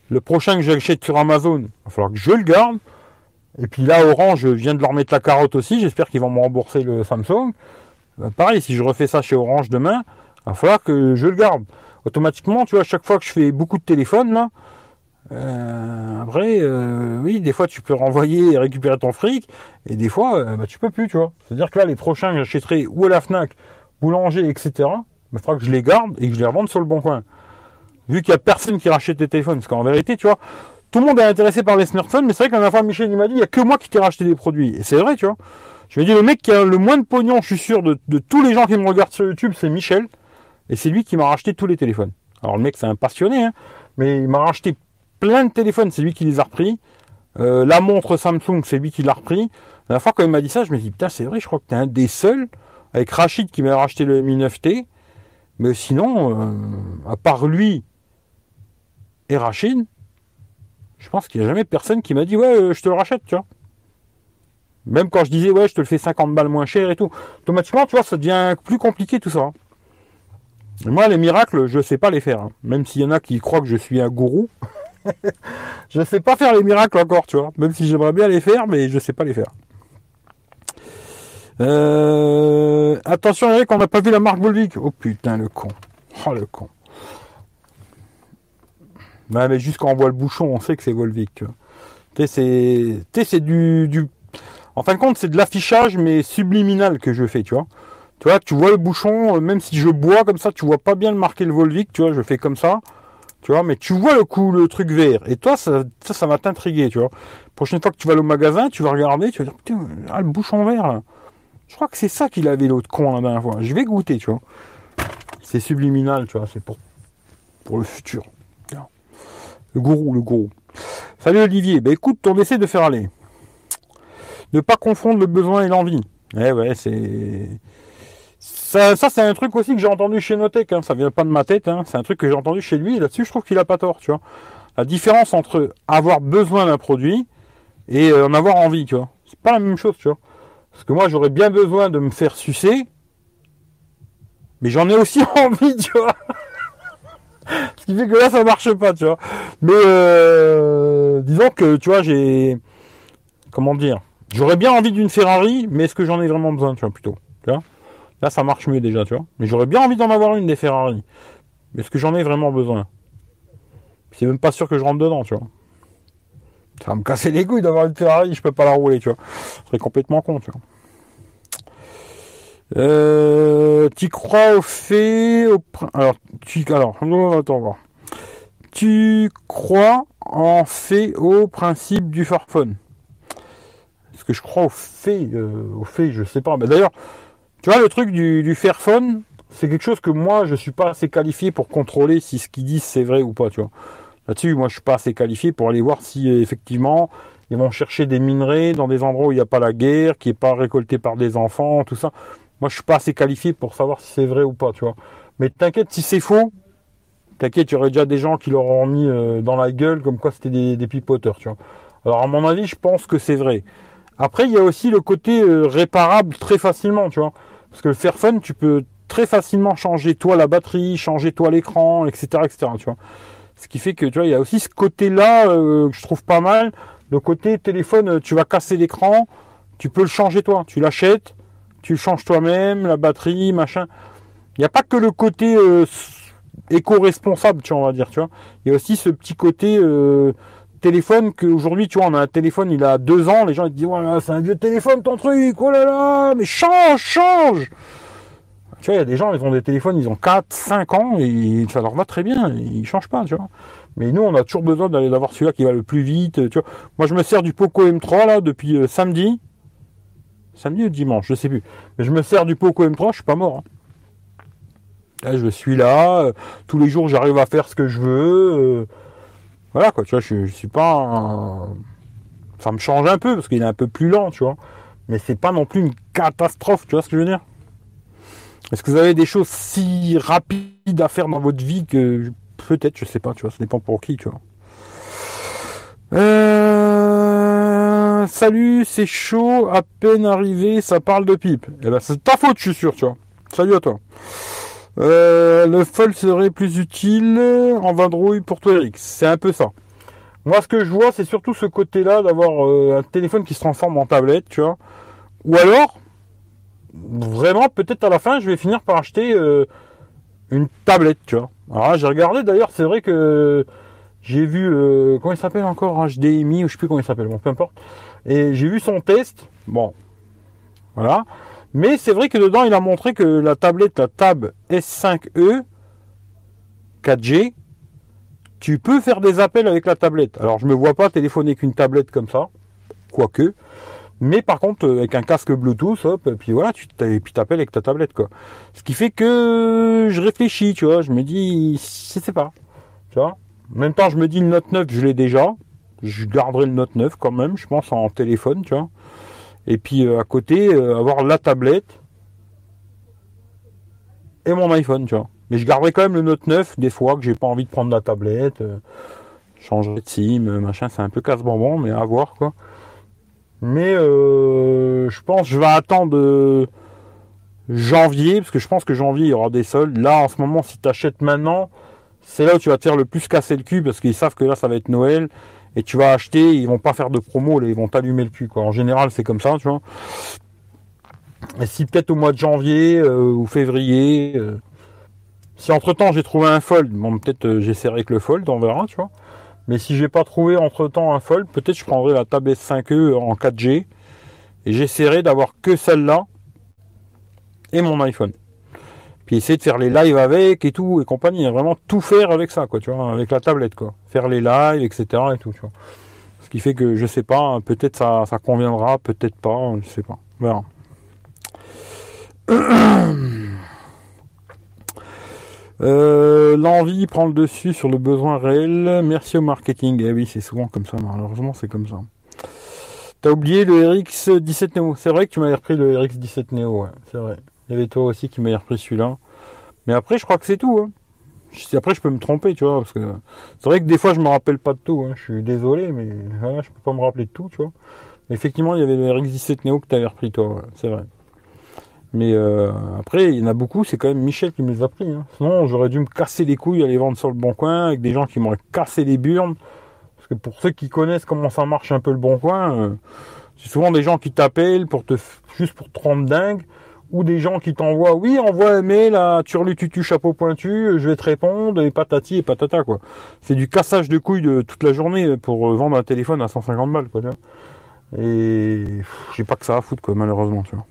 Le prochain que j'achète sur Amazon, il va falloir que je le garde. Et puis là, Orange, je viens de leur mettre la carotte aussi. J'espère qu'ils vont me rembourser le Samsung. Ben, pareil, si je refais ça chez Orange demain, il va falloir que je le garde. Automatiquement, tu vois, à chaque fois que je fais beaucoup de téléphones, là, euh, après, euh, oui, des fois tu peux renvoyer et récupérer ton fric, et des fois, euh, bah, tu peux plus, tu vois. C'est-à-dire que là, les prochains que j'achèterai ou à la FNAC, boulanger, etc., il bah, faudra que je les garde et que je les revende sur le bon coin. Vu qu'il n'y a personne qui rachète des téléphones, parce qu'en vérité, tu vois, tout le monde est intéressé par les smartphones, mais c'est vrai qu'à la fois, Michel il m'a dit, il n'y a que moi qui t'ai racheté des produits. Et c'est vrai, tu vois. Je me dis, le mec qui a le moins de pognon, je suis sûr, de, tous les gens qui me regardent sur YouTube, c'est Michel. Et c'est lui qui m'a racheté tous les téléphones. Alors le mec, c'est un passionné, hein, mais il m'a racheté plein de téléphones, c'est lui qui les a repris. Euh, la montre Samsung, c'est lui qui l'a repris. La fois quand il m'a dit ça, je me dis putain, c'est vrai, je crois que tu es un des seuls avec Rachid qui m'a racheté le Mi 9T. Mais sinon, euh, à part lui et Rachid, je pense qu'il n'y a jamais personne qui m'a dit ouais, euh, je te le rachète, tu vois. Même quand je disais ouais, je te le fais 50 balles moins cher et tout. Automatiquement, tu vois, ça devient plus compliqué tout ça. moi, les miracles, je ne sais pas les faire. Hein. Même s'il y en a qui croient que je suis un gourou. je sais pas faire les miracles encore, tu vois. Même si j'aimerais bien les faire, mais je sais pas les faire. Euh, attention Eric, on n'a pas vu la marque Volvic. Oh putain le con. Oh le con. Mais juste quand on voit le bouchon, on sait que c'est Volvic. Tu sais, c'est, du, du, en fin de compte, c'est de l'affichage mais subliminal que je fais, tu vois. Tu vois, tu vois le bouchon, euh, même si je bois comme ça, tu vois pas bien le marquer le Volvic, tu vois, je fais comme ça. Tu vois, mais tu vois le coup, le truc vert. Et toi, ça, ça, va t'intriguer, tu vois. Prochaine fois que tu vas au magasin, tu vas regarder, tu vas dire, putain, ah, le bouchon vert, là. Je crois que c'est ça qu'il avait l'autre con la dernière fois. Je vais goûter, tu vois. C'est subliminal, tu vois, c'est pour, pour le futur. Le gourou, le gourou. Salut Olivier, bah écoute, ton essai de faire aller. Ne pas confondre le besoin et l'envie. Eh ouais, c'est. Ça, c'est un truc aussi que j'ai entendu chez Notech, hein. ça vient pas de ma tête, hein. c'est un truc que j'ai entendu chez lui, là-dessus je trouve qu'il a pas tort, tu vois. La différence entre avoir besoin d'un produit et euh, en avoir envie, tu vois. C'est pas la même chose, tu vois. Parce que moi j'aurais bien besoin de me faire sucer, mais j'en ai aussi envie, tu vois. Parce qui fait que là, ça marche pas, tu vois. Mais euh, disons que, tu vois, j'ai... Comment dire J'aurais bien envie d'une Ferrari, mais est-ce que j'en ai vraiment besoin, tu vois, plutôt Là, ça marche mieux déjà, tu vois. Mais j'aurais bien envie d'en avoir une des Ferrari. Mais est-ce que j'en ai vraiment besoin? C'est même pas sûr que je rentre dedans, tu vois. Ça va me casser les couilles d'avoir une Ferrari, je peux pas la rouler, tu vois. Ce serait complètement con, tu vois. Euh, tu crois au fait, au alors tu alors attends voir. Tu crois en fait au principe du Fairphone Est-ce que je crois au fait, euh, au fait, je sais pas. Mais d'ailleurs, tu vois le truc du, du Fairphone, c'est quelque chose que moi je suis pas assez qualifié pour contrôler si ce qu'ils disent c'est vrai ou pas, tu vois. Là-dessus, moi je suis pas assez qualifié pour aller voir si effectivement ils vont chercher des minerais dans des endroits où il n'y a pas la guerre, qui est pas récolté par des enfants, tout ça. Moi, je suis pas assez qualifié pour savoir si c'est vrai ou pas, tu vois. Mais t'inquiète, si c'est faux, t'inquiète, il y aurait déjà des gens qui l'auront mis euh, dans la gueule comme quoi c'était des, des pipoteurs, tu vois. Alors, à mon avis, je pense que c'est vrai. Après, il y a aussi le côté euh, réparable très facilement, tu vois. Parce que le Fairphone, tu peux très facilement changer toi la batterie, changer toi l'écran, etc., etc., tu vois. Ce qui fait que, tu vois, il y a aussi ce côté-là euh, que je trouve pas mal. Le côté téléphone, tu vas casser l'écran, tu peux le changer toi. Tu l'achètes, tu changes toi-même, la batterie, machin. Il n'y a pas que le côté euh, éco-responsable, tu vois, on va dire, tu vois. Il y a aussi ce petit côté euh, téléphone qu'aujourd'hui, tu vois, on a un téléphone, il a deux ans, les gens ils te disent, voilà, c'est un vieux téléphone ton truc, oh là là, mais change, change Tu vois, il y a des gens, ils ont des téléphones, ils ont 4, 5 ans, et ça leur va très bien, ils changent pas, tu vois. Mais nous, on a toujours besoin d'aller d'avoir celui-là qui va le plus vite, tu vois. Moi, je me sers du Poco M3, là, depuis euh, samedi samedi ou dimanche, je sais plus. Mais je me sers du Poco M3, je suis pas mort. Hein. Je suis là, euh, tous les jours j'arrive à faire ce que je veux. Euh, voilà quoi, tu vois, je, suis pas. Ça me change un peu parce qu'il est un peu plus lent, tu vois. Mais c'est pas non plus une catastrophe, tu vois ce que je veux dire Est-ce que vous avez des choses si rapides à faire dans votre vie que peut-être, je sais pas, tu vois, ça dépend pour qui, tu vois. Euh salut, c'est chaud, à peine arrivé, ça parle de pipe. Eh ben, c'est ta faute, je suis sûr, tu vois. Salut à toi. Euh, le fold serait plus utile en vadrouille pour toi, Eric. C'est un peu ça. Moi, ce que je vois, c'est surtout ce côté-là d'avoir euh, un téléphone qui se transforme en tablette, tu vois. Ou alors, vraiment, peut-être à la fin, je vais finir par acheter euh, une tablette, tu vois. Alors, j'ai regardé d'ailleurs, c'est vrai que j'ai vu, comment il s'appelle encore, HDMI, ou je sais plus comment il s'appelle, bon, peu importe. Et j'ai vu son test. Bon, voilà. Mais c'est vrai que dedans, il a montré que la tablette, la Tab S5e 4G, tu peux faire des appels avec la tablette. Alors, je me vois pas téléphoner qu'une tablette comme ça, quoique. Mais par contre, avec un casque Bluetooth, hop, et puis voilà, tu t'appelles avec ta tablette, quoi. Ce qui fait que je réfléchis, tu vois. Je me dis, je sais pas. Tu vois. En même temps, je me dis, le Note 9, je l'ai déjà je garderai le Note 9 quand même, je pense, en téléphone, tu vois. Et puis euh, à côté, euh, avoir la tablette et mon iPhone, tu vois. Mais je garderai quand même le Note 9 des fois que j'ai pas envie de prendre la tablette, euh, changer de SIM, machin, c'est un peu casse-bonbon, mais à voir quoi. Mais je pense je vais attendre janvier, parce que je pense que janvier il y aura des soldes. Là en ce moment, si tu achètes maintenant, c'est là où tu vas te faire le plus casser le cul, parce qu'ils savent que là ça va être Noël et tu vas acheter, ils vont pas faire de promo, ils vont t'allumer le cul. Quoi. En général, c'est comme ça, tu vois. Et si peut-être au mois de janvier euh, ou février, euh, si entre temps j'ai trouvé un fold, bon peut-être euh, j'essaierai avec le fold, on verra, tu vois. Mais si j'ai pas trouvé entre temps un fold, peut-être je prendrai la Tab S5e en 4G et j'essaierai d'avoir que celle-là et mon iPhone puis essayer de faire les lives avec et tout et compagnie, vraiment tout faire avec ça, quoi, tu vois, avec la tablette, quoi, faire les lives, etc. et tout, tu vois. Ce qui fait que je sais pas, hein, peut-être ça, ça conviendra, peut-être pas, je sais pas, on euh, L'envie prend le dessus sur le besoin réel. Merci au marketing. Eh oui, c'est souvent comme ça, malheureusement, c'est comme ça. T'as oublié le RX17 Neo. C'est vrai que tu m'avais repris le RX17 Neo, ouais, c'est vrai. Il y avait toi aussi qui m'a repris celui-là. Mais après, je crois que c'est tout. Hein. Après, je peux me tromper, tu vois, parce que c'est vrai que des fois, je me rappelle pas de tout. Hein. Je suis désolé, mais voilà, je peux pas me rappeler de tout, tu vois. effectivement, il y avait le RX17 Neo que tu avais repris, toi, c'est vrai. Mais euh, après, il y en a beaucoup, c'est quand même Michel qui me les a pris. Hein. Sinon, j'aurais dû me casser les couilles, aller vendre sur le bon coin, avec des gens qui m'auraient cassé les burnes. Parce que pour ceux qui connaissent comment ça marche un peu le bon coin, euh, c'est souvent des gens qui t'appellent pour te juste pour te rendre dingue, ou des gens qui t'envoient, oui, envoie un mail à turlututu chapeau pointu, je vais te répondre, et patati et patata, quoi. C'est du cassage de couilles de toute la journée pour vendre un téléphone à 150 balles, quoi. Et j'ai pas que ça à foutre, quoi, malheureusement, tu vois.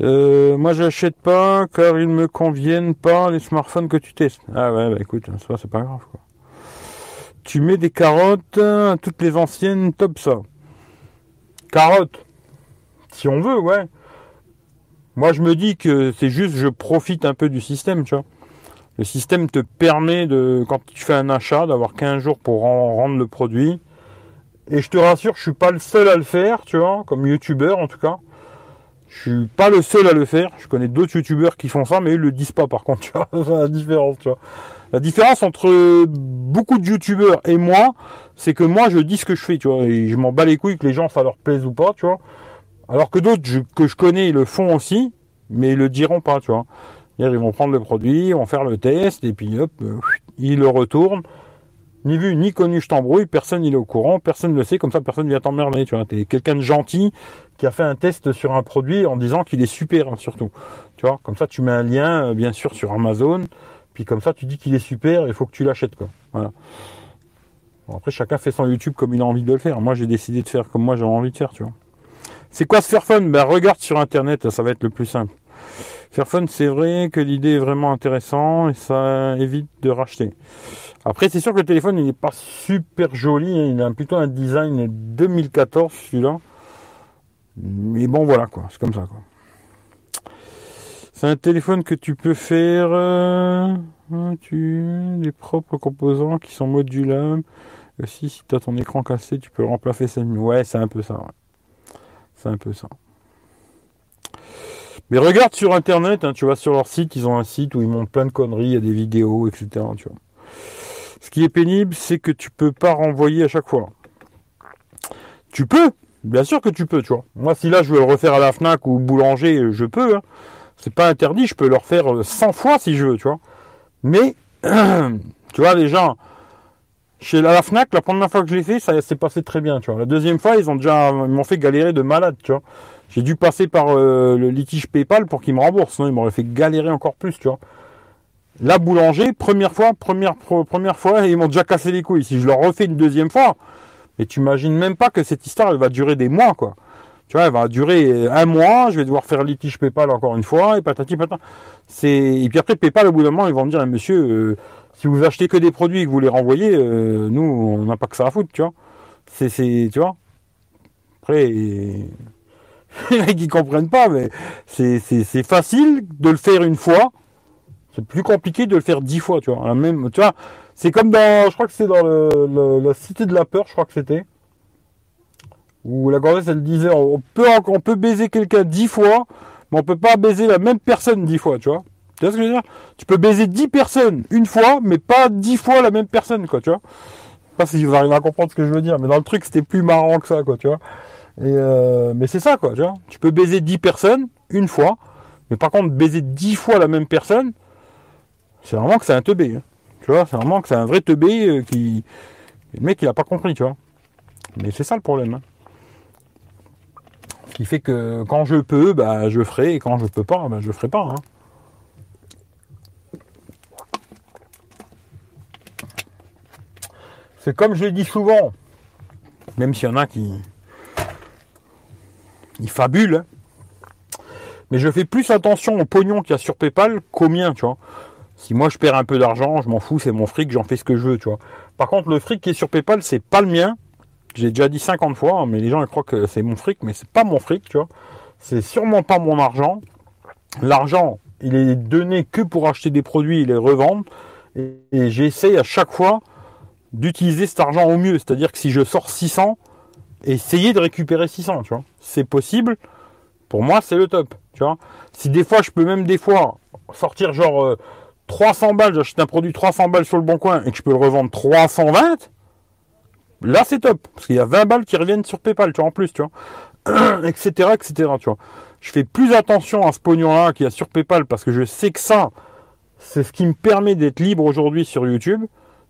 Euh, moi, j'achète pas car ils me conviennent pas les smartphones que tu testes. Ah ouais, bah écoute, ça c'est pas grave. Quoi. Tu mets des carottes, toutes les anciennes, top ça. Carottes, si on veut, ouais. Moi, je me dis que c'est juste, je profite un peu du système, tu vois. Le système te permet de, quand tu fais un achat, d'avoir 15 jours pour rendre le produit. Et je te rassure, je suis pas le seul à le faire, tu vois, comme youtubeur en tout cas. Je suis pas le seul à le faire. Je connais d'autres youtubeurs qui font ça, mais ils le disent pas par contre, tu vois. La différence, tu vois. La différence entre beaucoup de youtubeurs et moi, c'est que moi je dis ce que je fais, tu vois, et je m'en bats les couilles que les gens ça leur plaise ou pas, tu vois. Alors que d'autres que je connais, le font aussi, mais ils le diront pas, tu vois. Ils vont prendre le produit, ils vont faire le test, et puis hop, euh, ils le retournent. Ni vu, ni connu, je t'embrouille, personne n'est au courant, personne ne le sait, comme ça personne ne vient t'emmerder, tu vois. T'es quelqu'un de gentil qui a fait un test sur un produit en disant qu'il est super, hein, surtout. Tu vois, comme ça tu mets un lien, euh, bien sûr, sur Amazon, puis comme ça tu dis qu'il est super, il faut que tu l'achètes, quoi. Voilà. après, chacun fait son YouTube comme il a envie de le faire. Moi, j'ai décidé de faire comme moi j'ai envie de faire, tu vois. C'est quoi se faire fun Ben regarde sur internet, ça va être le plus simple. Faire fun, c'est vrai que l'idée est vraiment intéressante et ça évite de racheter. Après, c'est sûr que le téléphone, il n'est pas super joli. Hein. Il a plutôt un design 2014, celui-là. Mais bon, voilà, quoi. C'est comme ça, quoi. C'est un téléphone que tu peux faire euh, tu, des propres composants qui sont modulables. Aussi, si tu as ton écran cassé, tu peux remplacer ça. Ouais, c'est un peu ça. C'est un peu ça. Mais regarde sur internet, hein, tu vas sur leur site, ils ont un site où ils montrent plein de conneries, il y a des vidéos, etc. Ce qui est pénible, c'est que tu peux pas renvoyer à chaque fois. Tu peux, bien sûr que tu peux, tu vois. Moi, si là je veux le refaire à la Fnac ou boulanger, je peux. Hein. C'est pas interdit, je peux le refaire 100 fois si je veux, tu vois. Mais, tu vois, les gens, chez la Fnac, la première fois que je l'ai fait, ça s'est passé très bien, tu vois. La deuxième fois, ils ont déjà, ils m'ont fait galérer de malade, tu vois. J'ai dû passer par euh, le litige PayPal pour qu'ils me remboursent, sinon ils m'auraient fait galérer encore plus, tu vois. La boulanger, première fois, première, première fois, ils m'ont déjà cassé les couilles. Si je leur refais une deuxième fois, mais tu imagines même pas que cette histoire, elle va durer des mois, quoi. Tu vois, elle va durer un mois, je vais devoir faire litige PayPal encore une fois, et patati patata. C'est, et puis après, PayPal, au bout d'un moment, ils vont me dire, monsieur, euh, si vous achetez que des produits et que vous les renvoyez, euh, nous, on n'a pas que ça à foutre, tu vois. C'est, tu vois. Après, il y en a qui comprennent pas, mais c'est, c'est, facile de le faire une fois, c'est plus compliqué de le faire dix fois, tu vois. La même, tu vois, c'est comme dans, je crois que c'est dans le, la cité de la peur, je crois que c'était. Où la gonzesse, elle disait, on peut, on peut baiser quelqu'un dix fois, mais on peut pas baiser la même personne dix fois, tu vois. Tu vois ce que je veux dire? Tu peux baiser dix personnes une fois, mais pas dix fois la même personne, quoi, tu vois. Je sais pas si vous arrivez à comprendre ce que je veux dire, mais dans le truc, c'était plus marrant que ça, quoi, tu vois. Et euh, mais c'est ça, quoi, tu vois. Tu peux baiser dix personnes une fois, mais par contre, baiser dix fois la même personne, c'est vraiment que c'est un teubé. Hein. Tu vois, c'est vraiment que c'est un vrai teubé euh, qui. Le mec, il a pas compris, tu vois. Mais c'est ça le problème. Hein. Ce qui fait que quand je peux, bah, je ferai, et quand je peux pas, bah, je ferai pas. Hein. C'est comme je l'ai dit souvent, même s'il y en a qui. Ils fabulent. Mais je fais plus attention au pognon qu'il y a sur PayPal qu'au mien, tu vois. Si moi je perds un peu d'argent, je m'en fous, c'est mon fric, j'en fais ce que je veux, tu vois. Par contre, le fric qui est sur PayPal, c'est pas le mien. J'ai déjà dit 50 fois, mais les gens croient que c'est mon fric, mais c'est pas mon fric, tu vois. C'est sûrement pas mon argent. L'argent, il est donné que pour acheter des produits et les revendre. Et, et j'essaye à chaque fois d'utiliser cet argent au mieux. C'est-à-dire que si je sors 600, essayer de récupérer 600, tu vois. C'est possible. Pour moi, c'est le top, tu vois. Si des fois, je peux même des fois sortir genre euh, 300 balles, j'achète un produit 300 balles sur le bon coin et que je peux le revendre 320, là c'est top. Parce qu'il y a 20 balles qui reviennent sur PayPal, tu vois, en plus, tu vois. etc., etc., tu vois. je fais plus attention à ce pognon-là qu'il y a sur PayPal parce que je sais que ça, c'est ce qui me permet d'être libre aujourd'hui sur YouTube,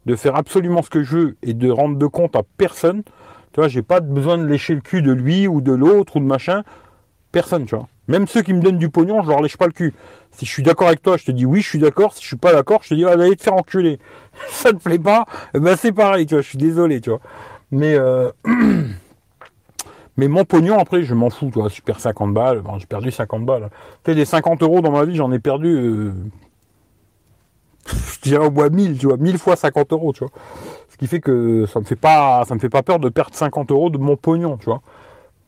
de faire absolument ce que je veux et de rendre de compte à personne. Tu vois, j'ai pas besoin de lécher le cul de lui ou de l'autre ou de machin. Personne, tu vois. Même ceux qui me donnent du pognon, je leur lèche pas le cul. Si je suis d'accord avec toi, je te dis oui, je suis d'accord. Si je suis pas d'accord, je te dis ah, allez te faire enculer. Ça te plaît pas? Eh Ben c'est pareil, tu vois. Je suis désolé, tu vois. Mais euh... Mais mon pognon, après, je m'en fous, tu vois. Si je perds 50 balles, j'ai perdu 50 balles. Tu sais, des 50 euros dans ma vie, j'en ai perdu, euh... je dirais au moins 1000, tu vois. 1000 fois 50 euros, tu vois. Ce qui fait que ça me fait pas, ça me fait pas peur de perdre 50 euros de mon pognon, tu vois.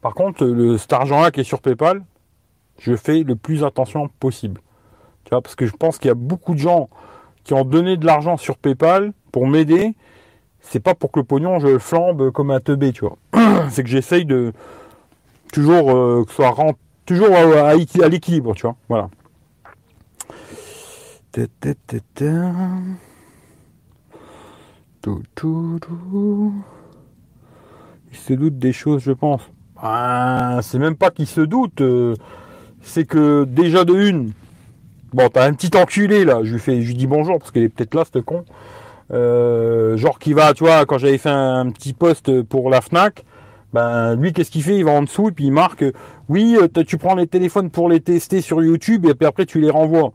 Par contre, le, cet argent-là qui est sur PayPal, je fais le plus attention possible. Tu vois, parce que je pense qu'il y a beaucoup de gens qui ont donné de l'argent sur PayPal pour m'aider c'est pas pour que le pognon je flambe comme un teubé, tu vois. c'est que j'essaye de toujours euh, que ce soit toujours à, l'équilibre, tu vois. Voilà. Il se doute des choses, je pense. Ah, c'est même pas qu'il se doute, euh, c'est que déjà de une, bon, t'as un petit enculé là, je lui fais, je lui dis bonjour parce qu'il est peut-être là, ce con. Euh, genre qui va, tu vois, quand j'avais fait un, petit post pour la Fnac, ben lui qu'est-ce qu'il fait? Il va en dessous et puis il marque oui, euh, tu prends les téléphones pour les tester sur YouTube et puis après tu les renvoies.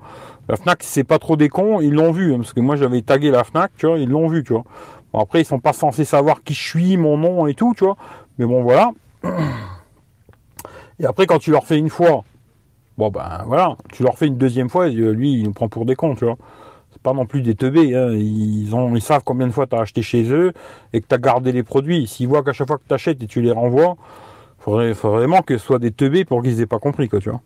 La Fnac c'est pas trop des cons, ils l'ont vu hein, parce que moi j'avais tagué la Fnac, tu vois, ils l'ont vu, tu vois. Bon, après ils sont pas censés savoir qui je suis, mon nom et tout, tu vois. Mais bon voilà. Et après quand tu leur fais une fois, bon ben voilà, tu leur fais une deuxième fois, lui il nous prend pour des cons, tu vois pas non plus des teubés. Hein. Ils savent combien de fois tu as acheté chez eux et que tu as gardé les produits. S'ils voient qu'à chaque fois que tu achètes et tu les renvoies, faudrait, faudrait vraiment que ce soit des teubés pour qu'ils aient pas compris. Quoi, tu vois.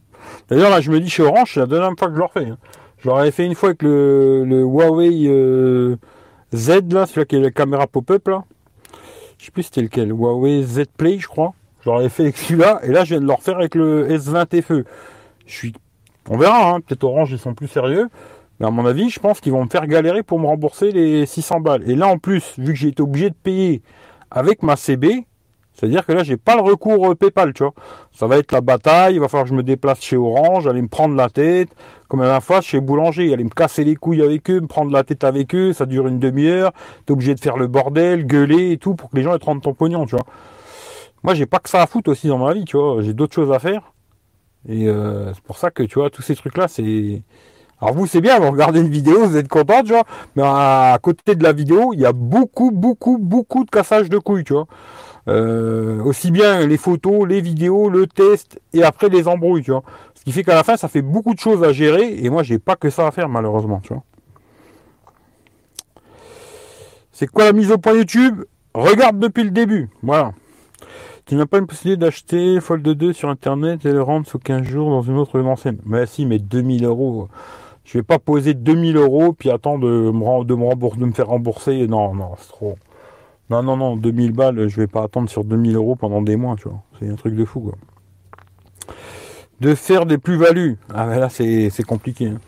D'ailleurs, là, je me dis chez Orange, c'est la deuxième fois que je leur fais. Hein. Je avais fait une fois avec le, Huawei euh, Z, là, celui-là qui est la caméra pop-up, là. Je sais plus c'était lequel. Huawei Z Play, je crois. Je fait avec celui-là. Et là, je viens de leur faire avec le S20 FE. Je suis... On verra, hein. peut-être Orange, ils sont plus sérieux. Mais à mon avis, je pense qu'ils vont me faire galérer pour me rembourser les 600 balles. Et là, en plus, vu que j'ai été obligé de payer avec ma CB, c'est-à-dire que là, j'ai pas le recours euh, PayPal, tu vois. Ça va être la bataille, il va falloir que je me déplace chez Orange, aller me prendre la tête, comme la fois chez Boulanger, aller me casser les couilles avec eux, me prendre la tête avec eux, ça dure une demi-heure, t'es obligé de faire le bordel, gueuler et tout, pour que les gens aient rendent ton pognon, tu vois. Moi, j'ai pas que ça à foutre aussi dans ma vie, tu vois. J'ai d'autres choses à faire. Et euh, c'est pour ça que, tu vois, tous ces trucs-là, c'est alors vous, c'est bien, vous regardez une vidéo, vous êtes content, tu vois. Mais à côté de la vidéo, il y a beaucoup, beaucoup, beaucoup de cassage de couilles, tu vois. Euh, aussi bien les photos, les vidéos, le test et après les embrouilles, tu vois. Ce qui fait qu'à la fin, ça fait beaucoup de choses à gérer et moi, j'ai pas que ça à faire malheureusement, tu vois. C'est quoi la mise au point YouTube? Regarde depuis le début, voilà. Tu n'as pas une possibilité d'acheter Fold 2 sur internet et le rendre sous 15 jours dans une autre enseigne. Mais si, mais 2000 euros. Je vais pas poser 2000 euros puis attendre de me, faire rembourser. Non, non, c'est trop. Non, non, non, 2000 balles, je vais pas attendre sur 2000 euros pendant des mois, tu vois. C'est un truc de fou, quoi. De faire des plus-values. Ah, ben là, c'est compliqué. Hein.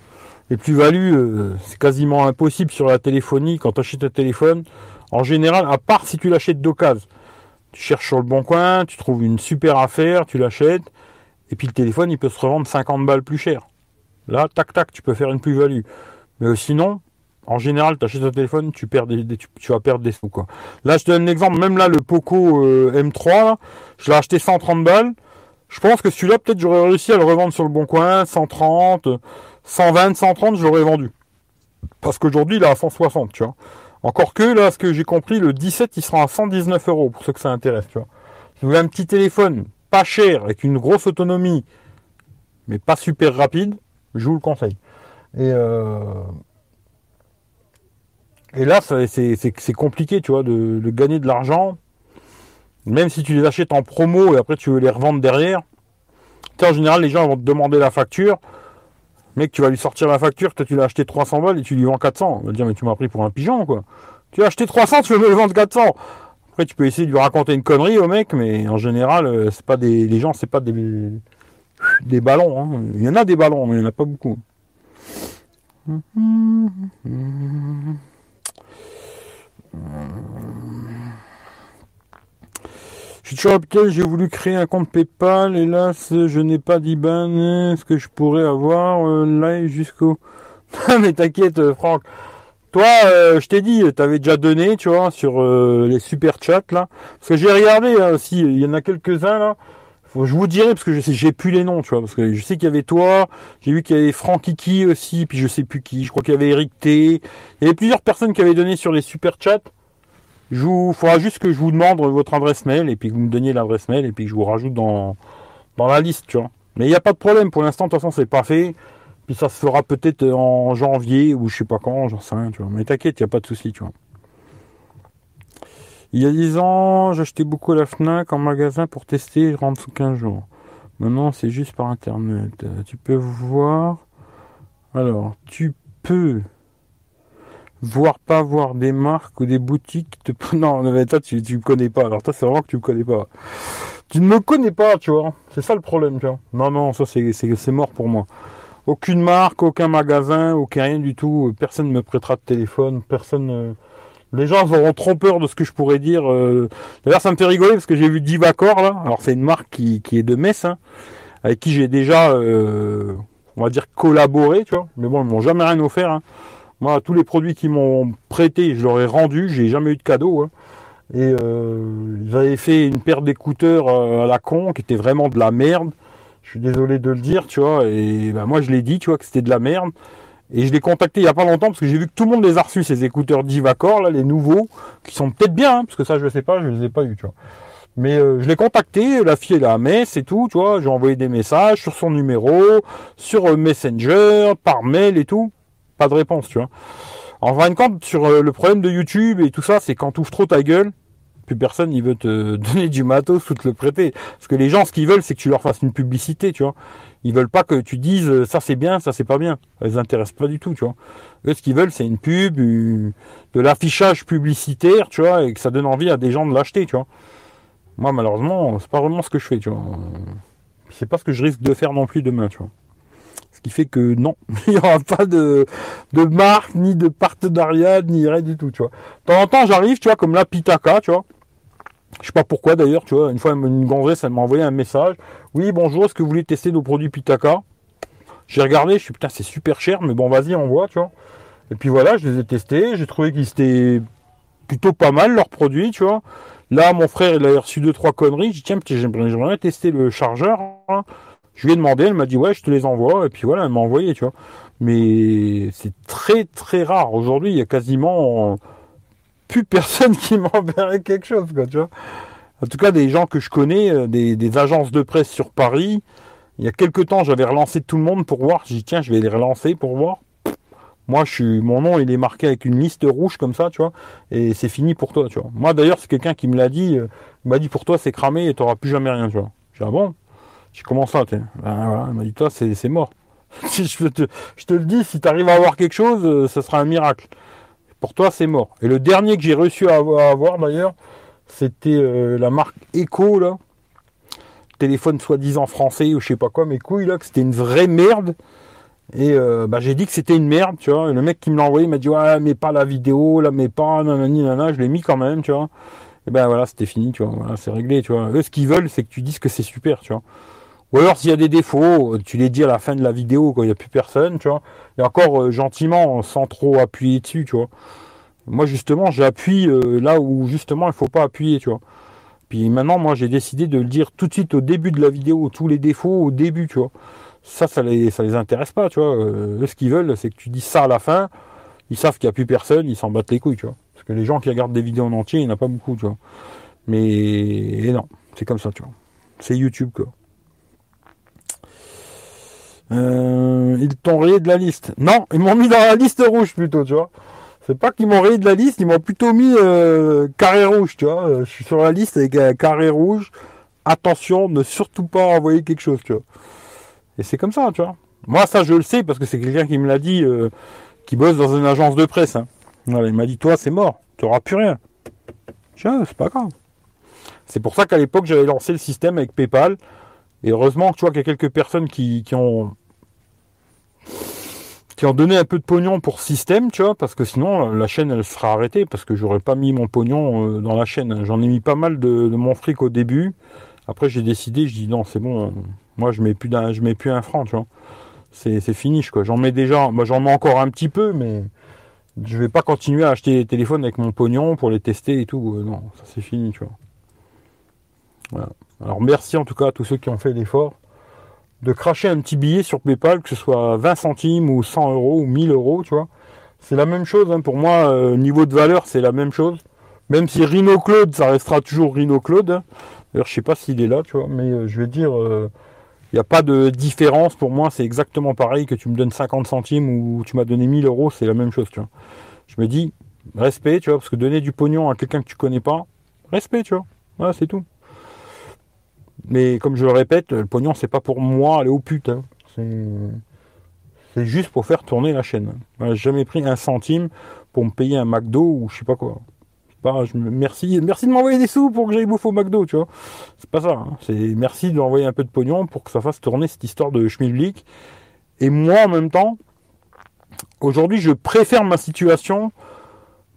Les plus-values, euh, c'est quasiment impossible sur la téléphonie. Quand tu achètes un téléphone, en général, à part si tu l'achètes d'occasion. Tu cherches sur le bon coin, tu trouves une super affaire, tu l'achètes, et puis le téléphone, il peut se revendre 50 balles plus cher. Là, tac, tac, tu peux faire une plus-value. Mais sinon, en général, tu achètes un téléphone, tu, perds des, tu, vas perdre des sous. Quoi. Là, je te donne un exemple. Même là, le Poco euh, M3, je l'ai acheté 130 balles. Je pense que celui-là, peut-être, j'aurais réussi à le revendre sur le bon coin, 130, 120, 130, je l'aurais vendu. Parce qu'aujourd'hui, il est à 160, tu vois. Encore que, là, ce que j'ai compris, le 17, il sera à 119 euros, pour ceux que ça intéresse, tu vois. Si vous voulez un petit téléphone, pas cher, avec une grosse autonomie, mais pas super rapide, je vous le conseille. Et, euh, et là, c'est compliqué, tu vois, de, gagner de l'argent. Même si tu les achètes en promo et après tu veux les revendre derrière. Tu en général, les gens vont te demander la facture. Mec, tu vas lui sortir la facture, toi tu l'as acheté 300 balles et tu lui vends 400. On va dire, mais tu m'as pris pour un pigeon, quoi. Tu as acheté 300, tu veux me le vendre 400. Après, tu peux essayer de lui raconter une connerie au mec, mais en général, euh, c'est pas des, les gens, c'est pas des, des ballons. Hein. Il y en a des ballons, mais il n'y en a pas beaucoup. Je Future Uptel, j'ai voulu créer un compte PayPal. Hélas, je n'ai pas d'IBAN. Est-ce que je pourrais avoir euh, live jusqu'au... mais t'inquiète, euh, Franck. Toi, euh, je t'ai dit, t'avais déjà donné, tu vois, sur les super chats là. Parce que j'ai regardé hein, aussi, il y en a quelques-uns là. Je vous dirai parce que je j'ai plus les noms, tu vois, parce que je sais qu'il y avait toi, j'ai vu qu'il y avait Franck Kiki aussi, puis je sais plus qui. Je crois qu'il y avait Eric T. Il y avait plusieurs personnes qui avaient donné sur les super chats. Je vous, faudra juste que je vous demande votre adresse mail et puis que vous me donniez l'adresse mail et puis que je vous rajoute dans, dans la liste, tu vois. Mais il n'y a pas de problème, pour l'instant, de toute façon, c'est pas fait. Puis ça se fera peut-être en janvier ou je sais pas quand, j'en sais rien, tu vois. Mais t'inquiète, il n'y a pas de souci, tu vois. Il y a 10 ans, j'achetais beaucoup la FNAC en magasin pour tester, je rentre sous 15 jours. Maintenant, c'est juste par internet. Tu peux voir. Alors, tu peux voir pas voir des marques ou des boutiques te... non mais toi tu tu me connais pas. Alors toi c'est vraiment que tu me connais pas. Tu ne me connais pas tu vois. C'est ça le problème tu vois. Non non ça c'est c'est mort pour moi. Aucune marque aucun magasin aucun rien du tout. Personne ne me prêtera de téléphone. Personne euh, les gens auront trop peur de ce que je pourrais dire euh. d'ailleurs ça me fait rigoler parce que j'ai vu Divacor là alors c'est une marque qui, qui est de Metz hein, avec qui j'ai déjà euh, on va dire collaboré tu vois mais bon ils m'ont jamais rien offert hein. Moi, tous les produits qu'ils m'ont prêté, je leur ai rendu. J'ai jamais eu de cadeau. Hein. Et euh, j'avais fait une paire d'écouteurs euh, à la con qui était vraiment de la merde. Je suis désolé de le dire, tu vois. Et ben, moi, je l'ai dit, tu vois, que c'était de la merde. Et je l'ai contacté il y a pas longtemps parce que j'ai vu que tout le monde les a reçus, ces écouteurs Divacor, là, les nouveaux, qui sont peut-être bien, hein, parce que ça, je sais pas, je les ai pas eu, tu vois. Mais euh, je l'ai contacté, la fille est à Metz et tout, tu vois, j'ai envoyé des messages sur son numéro, sur euh, Messenger, par mail et tout pas de réponse, tu vois. En fin de compte, sur euh, le problème de YouTube et tout ça, c'est quand tu ouvres trop ta gueule, plus personne il veut te donner du matos ou te le prêter. Parce que les gens, ce qu'ils veulent, c'est que tu leur fasses une publicité, tu vois. Ils veulent pas que tu dises euh, ça c'est bien, ça c'est pas bien. Ça les pas du tout, tu vois. Eux, ce qu'ils veulent, c'est une pub, de l'affichage publicitaire, tu vois, et que ça donne envie à des gens de l'acheter, tu vois. Moi, malheureusement, c'est pas vraiment ce que je fais, tu vois. C'est pas ce que je risque de faire non plus demain, tu vois qui fait que non, il n'y aura pas de, marque, ni de partenariat, ni rien du tout, tu vois. De temps en temps, j'arrive, tu vois, comme la Pitaka, tu vois. Je sais pas pourquoi d'ailleurs, tu vois. Une fois, une gonzesse, elle m'a envoyé un message. Oui, bonjour, est-ce que vous voulez tester nos produits Pitaka? J'ai regardé, je suis putain, c'est super cher, mais bon, vas-y, on voit, tu vois. Et puis voilà, je les ai testés, j'ai trouvé qu'ils étaient plutôt pas mal leurs produits, tu vois. Là, mon frère, il a reçu deux, trois conneries. J'ai dit, tiens, j'aimerais tester le chargeur. Hein. Je lui ai demandé, elle m'a dit ouais, je te les envoie, et puis voilà, elle m'a envoyé, tu vois. Mais c'est très très rare. Aujourd'hui, il y a quasiment plus personne qui m'enverrait quelque chose, quoi, tu vois. En tout cas, des gens que je connais, euh, des, agences de presse sur Paris. Il y a quelques temps, j'avais relancé tout le monde pour voir. J'ai dit tiens, je vais les relancer pour voir. Moi, je suis, mon nom, il est marqué avec une liste rouge comme ça, tu vois, et c'est fini pour toi, tu vois. Moi, d'ailleurs, c'est quelqu'un qui me l'a dit. Euh, m'a dit pour toi, c'est cramé et tu n'auras plus jamais rien, tu vois. J'ai dit, ah bon? J'ai commencé ça, ben, voilà, il m'a dit, toi, c'est mort. je te, le dis, si tu arrives à avoir quelque chose, euh, ce sera un miracle. Pour toi, c'est mort. Et le dernier que j'ai reçu à avoir, d'ailleurs, c'était euh, la marque Echo, là. Téléphone soi-disant français ou je sais pas quoi, mais couilles, là, que c'était une vraie merde. Et euh, bah, j'ai dit que c'était une merde, tu vois. Et le mec qui me l'a envoyé m'a dit, ouais, mais pas la vidéo, là, mais pas, nanani, nanana. Je l'ai mis quand même, tu vois. Et ben voilà, c'était fini, tu vois. Voilà, c'est réglé, tu vois. Eux, ce qu'ils veulent, c'est que tu dises que c'est super, tu vois. Ou alors s'il y a des défauts, tu les dis à la fin de la vidéo quand il n'y a plus personne, tu vois. Et encore euh, gentiment, sans trop appuyer dessus, tu vois. Moi justement, j'appuie euh, là où justement il faut pas appuyer, tu vois. Puis maintenant, moi j'ai décidé de le dire tout de suite au début de la vidéo, tous les défauts au début, tu vois. Ça, ça les, ça les intéresse pas, tu vois. Euh, eux, ce qu'ils veulent, c'est que tu dis ça à la fin. Ils savent qu'il n'y a plus personne, ils s'en battent les couilles, tu vois. Parce que les gens qui regardent des vidéos en entier, il n'y en a pas beaucoup, tu vois. Mais non, c'est comme ça, tu vois. C'est YouTube, quoi. Euh, ils t'ont rayé de la liste. Non, ils m'ont mis dans la liste rouge plutôt, tu vois. C'est pas qu'ils m'ont rayé de la liste, ils m'ont plutôt mis euh, carré rouge, tu vois. Euh, je suis sur la liste avec un carré rouge. Attention, ne surtout pas envoyer quelque chose, tu vois. Et c'est comme ça, tu vois. Moi, ça, je le sais parce que c'est quelqu'un qui me l'a dit, qui bosse dans une agence de presse. Hein. il m'a dit, toi, c'est mort, tu n'auras plus rien. Tiens, c'est pas grave. C'est pour ça qu'à l'époque, j'avais lancé le système avec PayPal. Et heureusement, tu vois qu'il y a quelques personnes qui, qui ont qui ont donné un peu de pognon pour système, tu vois, parce que sinon la chaîne elle sera arrêtée parce que j'aurais pas mis mon pognon euh, dans la chaîne. J'en ai mis pas mal de, mon fric au début. Après j'ai décidé, je dis non c'est bon, moi je mets plus d'un, je mets plus un franc, tu vois. C'est, c'est fini quoi. J'en mets déjà, moi j'en mets encore un petit peu, mais je vais pas continuer à acheter des téléphones avec mon pognon pour les tester et tout. Euh, non, ça c'est fini, tu vois. Voilà. Alors merci en tout cas à tous ceux qui ont fait l'effort de cracher un petit billet sur PayPal, que ce soit 20 centimes ou 100 euros ou 1000 euros, tu vois. C'est la même chose, hein. pour moi, euh, niveau de valeur, c'est la même chose. Même si Rhino Claude, ça restera toujours Rhino Claude. Hein. D'ailleurs, je sais pas s'il est là, tu vois, mais euh, je vais dire, il euh, n'y a pas de différence. Pour moi, c'est exactement pareil que tu me donnes 50 centimes ou tu m'as donné 1000 euros, c'est la même chose, tu vois. Je me dis, respect, tu vois, parce que donner du pognon à quelqu'un que tu connais pas, respect, tu vois. Voilà, c'est tout. Mais comme je le répète, le pognon, c'est pas pour moi aller au pute. Hein. C'est juste pour faire tourner la chaîne. J'ai jamais pris un centime pour me payer un McDo ou je sais pas quoi. Pas, merci, merci de m'envoyer des sous pour que j'aille bouffer au McDo, tu vois. C'est pas ça. Hein. C'est merci de m'envoyer un peu de pognon pour que ça fasse tourner cette histoire de schmilblick. Et moi, en même temps, aujourd'hui, je préfère ma situation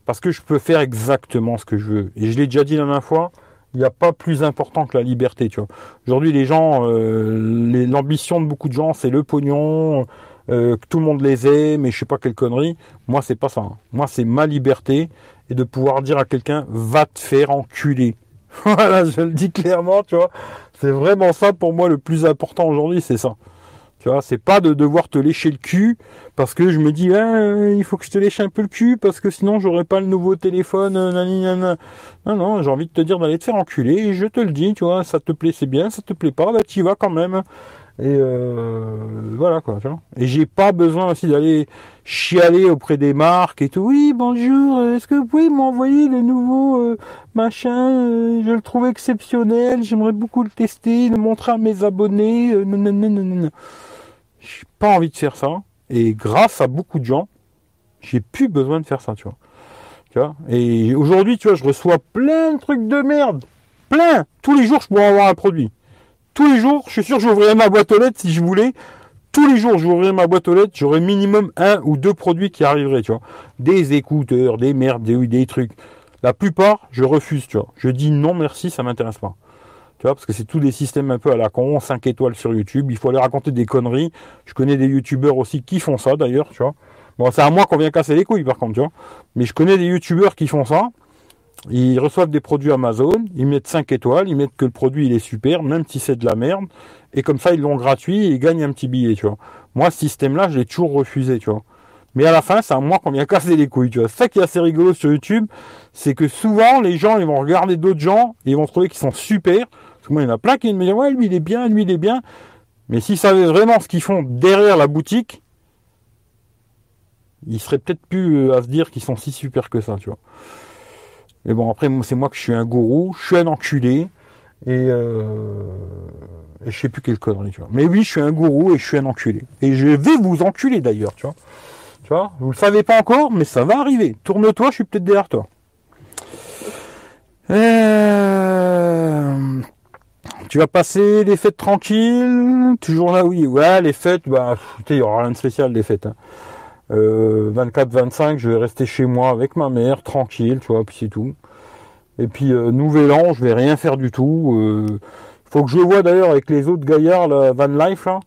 parce que je peux faire exactement ce que je veux. Et je l'ai déjà dit la dernière fois, il n'y a pas plus important que la liberté, tu vois. Aujourd'hui, les gens, euh, l'ambition de beaucoup de gens, c'est le pognon, euh, que tout le monde les aime, mais je sais pas quelle connerie. Moi, c'est pas ça. Hein. Moi, c'est ma liberté et de pouvoir dire à quelqu'un, va te faire enculer. voilà, je le dis clairement, tu vois. C'est vraiment ça pour moi le plus important aujourd'hui, c'est ça. Tu vois, c'est pas de devoir te lécher le cul parce que je me dis ah, il faut que je te lèche un peu le cul parce que sinon j'aurai pas le nouveau téléphone. Non non, j'ai envie de te dire d'aller te faire enculer et je te le dis, tu vois, ça te plaît c'est bien, ça te plaît pas, bah tu vas quand même. Et euh, voilà quoi. Tu vois. Et j'ai pas besoin aussi d'aller chialer auprès des marques et tout. Oui bonjour, est-ce que vous pouvez m'envoyer le nouveau euh, machin euh, Je le trouve exceptionnel, j'aimerais beaucoup le tester, le montrer à mes abonnés. non non non non non. J'ai pas envie de faire ça. Et grâce à beaucoup de gens, j'ai plus besoin de faire ça, tu vois. Et aujourd'hui, tu vois, je reçois plein de trucs de merde. Plein. Tous les jours, je pourrais avoir un produit. Tous les jours, je suis sûr que j'ouvrirais ma boîte aux lettres si je voulais. Tous les jours, j'ouvrirais ma boîte aux lettres, j'aurais minimum un ou deux produits qui arriveraient, tu vois. Des écouteurs, des merdes, des, des trucs. La plupart, je refuse, tu vois. Je dis non merci, ça m'intéresse pas parce que c'est tous des systèmes un peu à la con, 5 étoiles sur YouTube, il faut aller raconter des conneries. Je connais des youtubeurs aussi qui font ça d'ailleurs, tu vois. Bon, c'est à moi qu'on vient casser les couilles par contre, tu vois. Mais je connais des youtubeurs qui font ça. Ils reçoivent des produits Amazon, ils mettent 5 étoiles, ils mettent que le produit il est super, même si c'est de la merde. Et comme ça, ils l'ont gratuit et ils gagnent un petit billet, tu vois. Moi, ce système-là, je l'ai toujours refusé, tu vois. Mais à la fin, c'est à moi qu'on vient casser les couilles, tu vois. Ça qui est assez rigolo sur YouTube, c'est que souvent, les gens, ils vont regarder d'autres gens, et ils vont trouver qu'ils sont super, moi, il y en a plein qui me disent Ouais, lui, il est bien, lui, il est bien. Mais s'ils savaient vraiment ce qu'ils font derrière la boutique, ils seraient peut-être plus euh, à se dire qu'ils sont si super que ça, tu vois. Mais bon, après, c'est moi que je suis un gourou, je suis un enculé, et, euh, et je sais plus quelle connerie, tu vois. Mais oui, je suis un gourou et je suis un enculé. Et je vais vous enculer d'ailleurs, tu vois. Tu vois, vous le savez pas encore, mais ça va arriver. Tourne-toi, je suis peut-être derrière toi. Euh... Tu vas passer les fêtes tranquilles, toujours là, oui. Ouais, les fêtes, bah, il y aura rien de spécial des fêtes. 24-25, hein. euh, je vais rester chez moi avec ma mère, tranquille, tu vois, puis c'est tout. Et puis euh, Nouvel An, je vais rien faire du tout. Euh, faut que je vois d'ailleurs avec les autres gaillards, la Van Life, là,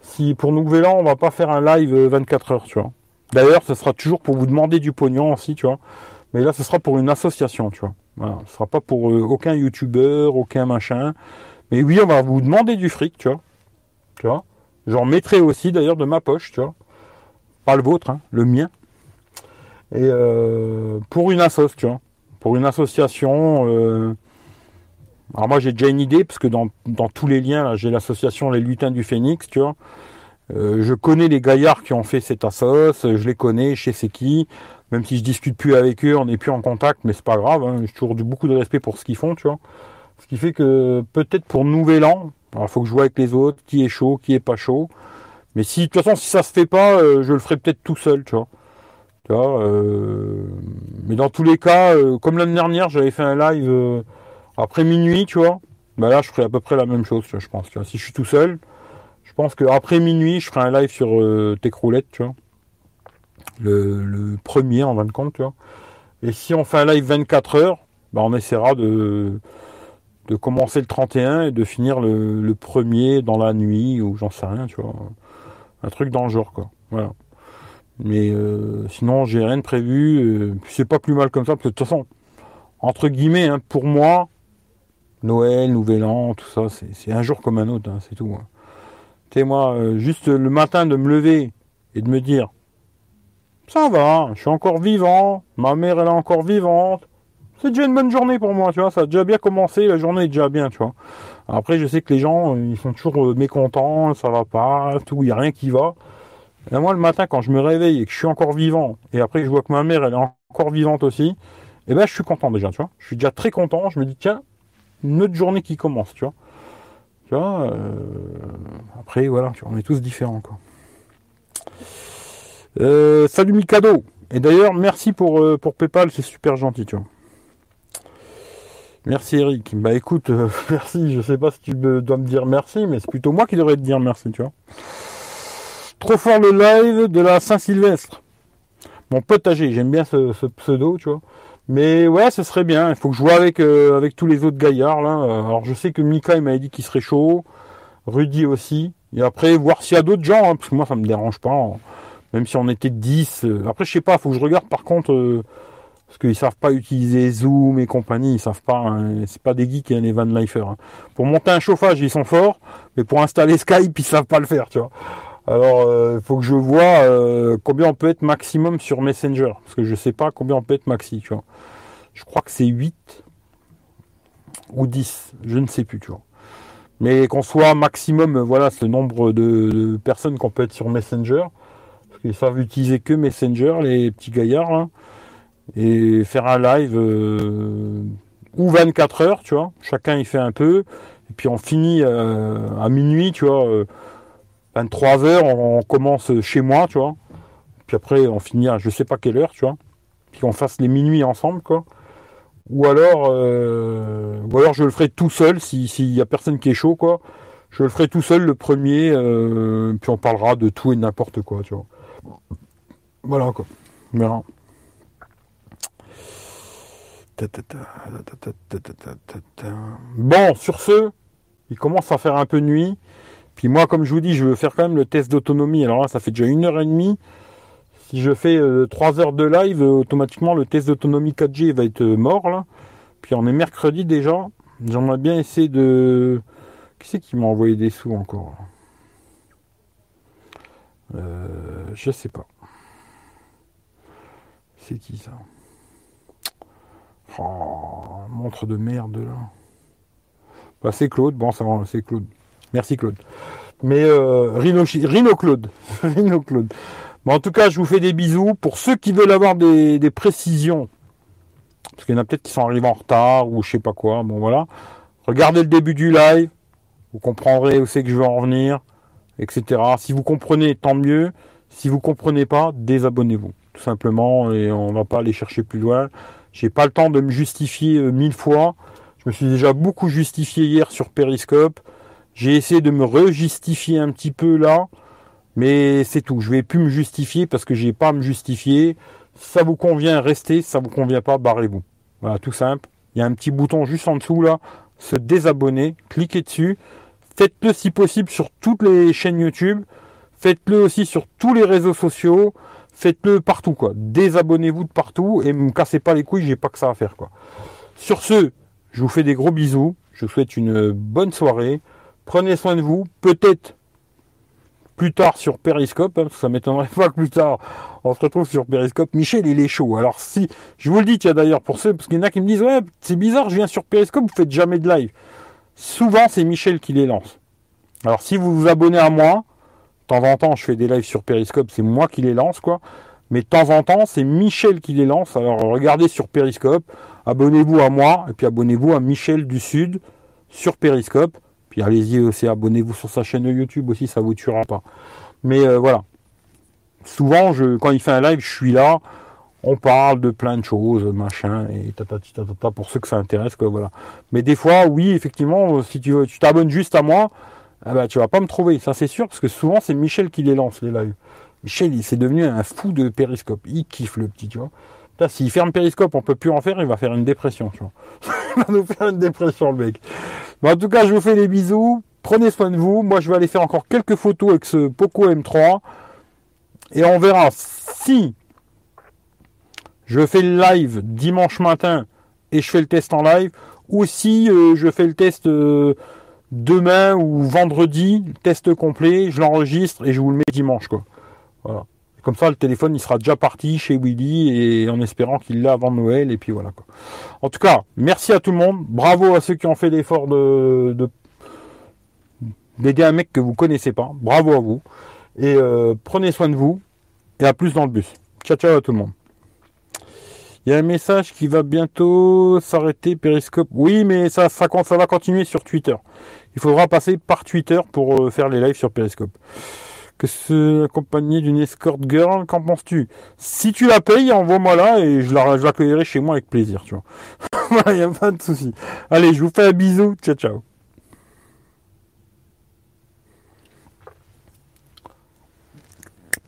si pour Nouvel An, on va pas faire un live 24 heures, tu vois. D'ailleurs, ce sera toujours pour vous demander du pognon aussi, tu vois. Mais là, ce sera pour une association, tu vois. Voilà, ce sera pas pour aucun youtubeur, aucun machin. Mais oui, on va vous demander du fric, tu vois. Tu vois. J'en mettrai aussi d'ailleurs de ma poche, tu vois. Pas le vôtre, hein, le mien. Et euh, pour une assoce, tu vois. Pour une association. Euh, alors moi j'ai déjà une idée, parce que dans, tous les liens, j'ai l'association Les Lutins du Phénix, tu vois. Euh, je connais les gaillards qui ont fait cette assoce, je les connais, je sais c'est qui. Même si je discute plus avec eux, on n'est plus en contact, mais c'est pas grave. Hein, j'ai toujours beaucoup de respect pour ce qu'ils font, tu vois. Ce qui fait que peut-être pour Nouvel An, il faut que je vois avec les autres qui est chaud, qui est pas chaud. Mais si de toute façon si ça se fait pas, euh, je le ferai peut-être tout seul, tu vois. Tu vois euh, mais dans tous les cas, euh, comme l'année dernière, j'avais fait un live après minuit, tu vois. Bah là, je ferai à peu près la même chose, tu vois, je pense. Si je suis tout seul, je pense qu'après minuit, je ferai un live sur Tech tu vois. le, premier en 20 compte, tu vois. Et si on fait un live 24 heures, bah on essaiera de, de commencer le 31 et de finir le, premier dans la nuit ou j'en sais rien, tu vois. Un truc dans le genre, quoi. Voilà. Mais euh, sinon, j'ai rien de prévu. Euh, c'est pas plus mal comme ça, parce que de toute façon, entre guillemets, hein, pour moi, Noël, Nouvel An, tout ça, c'est un jour comme un autre, hein, c'est tout. Hein. Tu sais, moi, euh, juste le matin de me lever et de me dire, ça va, je suis encore vivant, ma mère elle est encore vivante, c'est déjà une bonne journée pour moi, tu vois, ça a déjà bien commencé, la journée est déjà bien, tu vois. Après, je sais que les gens, ils sont toujours mécontents, ça va pas, tout, il n'y a rien qui va. Et moi, le matin, quand je me réveille et que je suis encore vivant, et après je vois que ma mère, elle est encore vivante aussi, eh ben, je suis content déjà, tu vois. Je suis déjà très content. Je me dis, tiens, une autre journée qui commence, tu vois. Tu vois, euh, après, voilà, tu vois, on est tous différents, quoi. Euh, salut Mikado. Et d'ailleurs, merci pour, euh, pour PayPal, c'est super gentil, tu vois. Merci Eric. Bah écoute, merci. Je sais pas si tu dois me dire merci, mais c'est plutôt moi qui devrais te dire merci, tu vois. Trop fort le live de la Saint-Sylvestre. Mon potager, j'aime bien ce, pseudo, tu vois. Mais ouais, ce serait bien. Il faut que je vois avec, euh, avec tous les autres gaillards là. Alors je sais que Mika il m'avait dit qu'il serait chaud. Rudy aussi. Et après, voir s'il y a d'autres gens, hein, parce que moi ça me dérange pas. Hein. Même si on était 10. Euh. Après, je sais pas, il faut que je regarde par contre. Parce qu'ils savent pas utiliser Zoom et compagnie, ils savent pas. Hein. C'est pas des geeks, hein, les van Hein. Pour monter un chauffage, ils sont forts, mais pour installer Skype, ils savent pas le faire, tu vois. Alors, il euh, faut que je vois euh, combien on peut être maximum sur Messenger. Parce que je sais pas combien on peut être maxi, tu vois. Je crois que c'est 8 ou 10. Je ne sais plus, tu vois. Mais qu'on soit maximum, voilà, ce nombre de, personnes qu'on peut être sur Messenger. Parce qu'ils savent utiliser que Messenger, les petits gaillards. Hein. Et faire un live euh, ou 24 heures, tu vois. Chacun il fait un peu. Et puis on finit à minuit, tu vois 23 heures, on, commence chez moi, tu vois. Puis après, on finit à je sais pas quelle heure, tu vois. Puis qu'on fasse les minuit ensemble, quoi. Ou alors, euh, ou alors je le ferai tout seul, s'il y a personne qui est chaud, quoi. Je le ferai tout seul le premier, euh, puis on parlera de tout et n'importe quoi, tu vois. Voilà, quoi. On Bon, sur ce, il commence à faire un peu nuit. Puis moi, comme je vous dis, je veux faire quand même le test d'autonomie. Alors là, ça fait déjà une heure et demie. Si je fais euh, trois heures de live, euh, automatiquement le test d'autonomie 4G va être euh, mort là. Puis on est mercredi déjà. J'aimerais bien essayer de. Qui c'est qui m'a envoyé des sous encore? Je sais pas. C'est qui ça? Oh, montre de merde là. Bah, c'est Claude. Bon, ça c'est Claude. Merci Claude. Mais euh, Claude. Rhino Claude. en tout cas, je vous fais des bisous. Pour ceux qui veulent avoir des, précisions, parce qu'il y en a peut-être qui sont arrivés en retard ou je sais pas quoi, bon voilà. Regardez le début du live, vous comprendrez où c'est que je veux en revenir, etc. Si vous comprenez, tant mieux. Si vous comprenez pas, désabonnez-vous. Tout simplement, et on va pas aller chercher plus loin. J'ai pas le temps de me justifier euh, mille fois. Je me suis déjà beaucoup justifié hier sur Periscope. J'ai essayé de me rejustifier un petit peu là, mais c'est tout. Je vais plus me justifier parce que j'ai pas à me justifier. Ça vous convient, restez. Ça vous convient pas, barrez-vous. Voilà, tout simple. Il y a un petit bouton juste en dessous là, se désabonner. Cliquez dessus. Faites-le si possible sur toutes les chaînes YouTube. Faites-le aussi sur tous les réseaux sociaux. Faites-le partout quoi. Désabonnez-vous de partout et me cassez pas les couilles. J'ai pas que ça à faire quoi. Sur ce, je vous fais des gros bisous. Je vous souhaite une bonne soirée. Prenez soin de vous. Peut-être plus tard sur Periscope, hein, ça m'étonnerait pas que plus tard on se retrouve sur Periscope. Michel, il est chaud. Alors si, je vous le dis, tiens d'ailleurs, pour ceux, parce qu'il y en a qui me disent, ouais, c'est bizarre, je viens sur Periscope, vous faites jamais de live. Souvent, c'est Michel qui les lance. Alors si vous vous abonnez à moi, temps en temps, je fais des lives sur Periscope, c'est moi qui les lance, quoi. Mais de temps en temps, c'est Michel qui les lance. Alors regardez sur Periscope, abonnez-vous à moi, et puis abonnez-vous à Michel du Sud sur Periscope allez-y aussi, abonnez-vous sur sa chaîne YouTube aussi, ça vous tuera pas. Mais euh, voilà. Souvent, quand il fait un live, je suis là. On parle de plein de choses, machin, et tatati tatata, pour ceux que ça intéresse, quoi, voilà. Mais des fois, oui, effectivement, si tu tu t'abonnes juste à moi, eh ben, tu vas pas me trouver, ça c'est sûr, parce que souvent c'est Michel qui les lance, les lives. Michel, il s'est devenu un fou de périscope. Il kiffe le petit, tu vois. S'il ferme périscope, on peut plus en faire, il va faire une dépression, tu vois. il va nous faire une dépression, le mec. en tout cas, je vous fais des bisous. Prenez soin de vous. Moi, je vais aller faire encore quelques photos avec ce Poco M3. Et on verra si je fais le live dimanche matin et je fais le test en live, ou si euh, je fais le test euh, demain ou vendredi, test complet, je l'enregistre et je vous le mets dimanche. Quoi. Comme ça, le téléphone, il sera déjà parti chez Willy et en espérant qu'il l'a avant Noël. Et puis voilà. Quoi. En tout cas, merci à tout le monde. Bravo à ceux qui ont fait l'effort de, d'aider un mec que vous connaissez pas. Bravo à vous. Et euh, prenez soin de vous. Et à plus dans le bus. Ciao, ciao à tout le monde. Il y a un message qui va bientôt s'arrêter, Periscope. Oui, mais ça, ça, va continuer sur Twitter. Il faudra passer par Twitter pour euh, faire les lives sur Periscope. Que ce accompagné d'une escort girl, qu'en penses-tu? Si tu la payes, envoie-moi là et je l'accueillerai chez moi avec plaisir, tu vois. Il n'y a pas de souci. Allez, je vous fais un bisou. Ciao, ciao.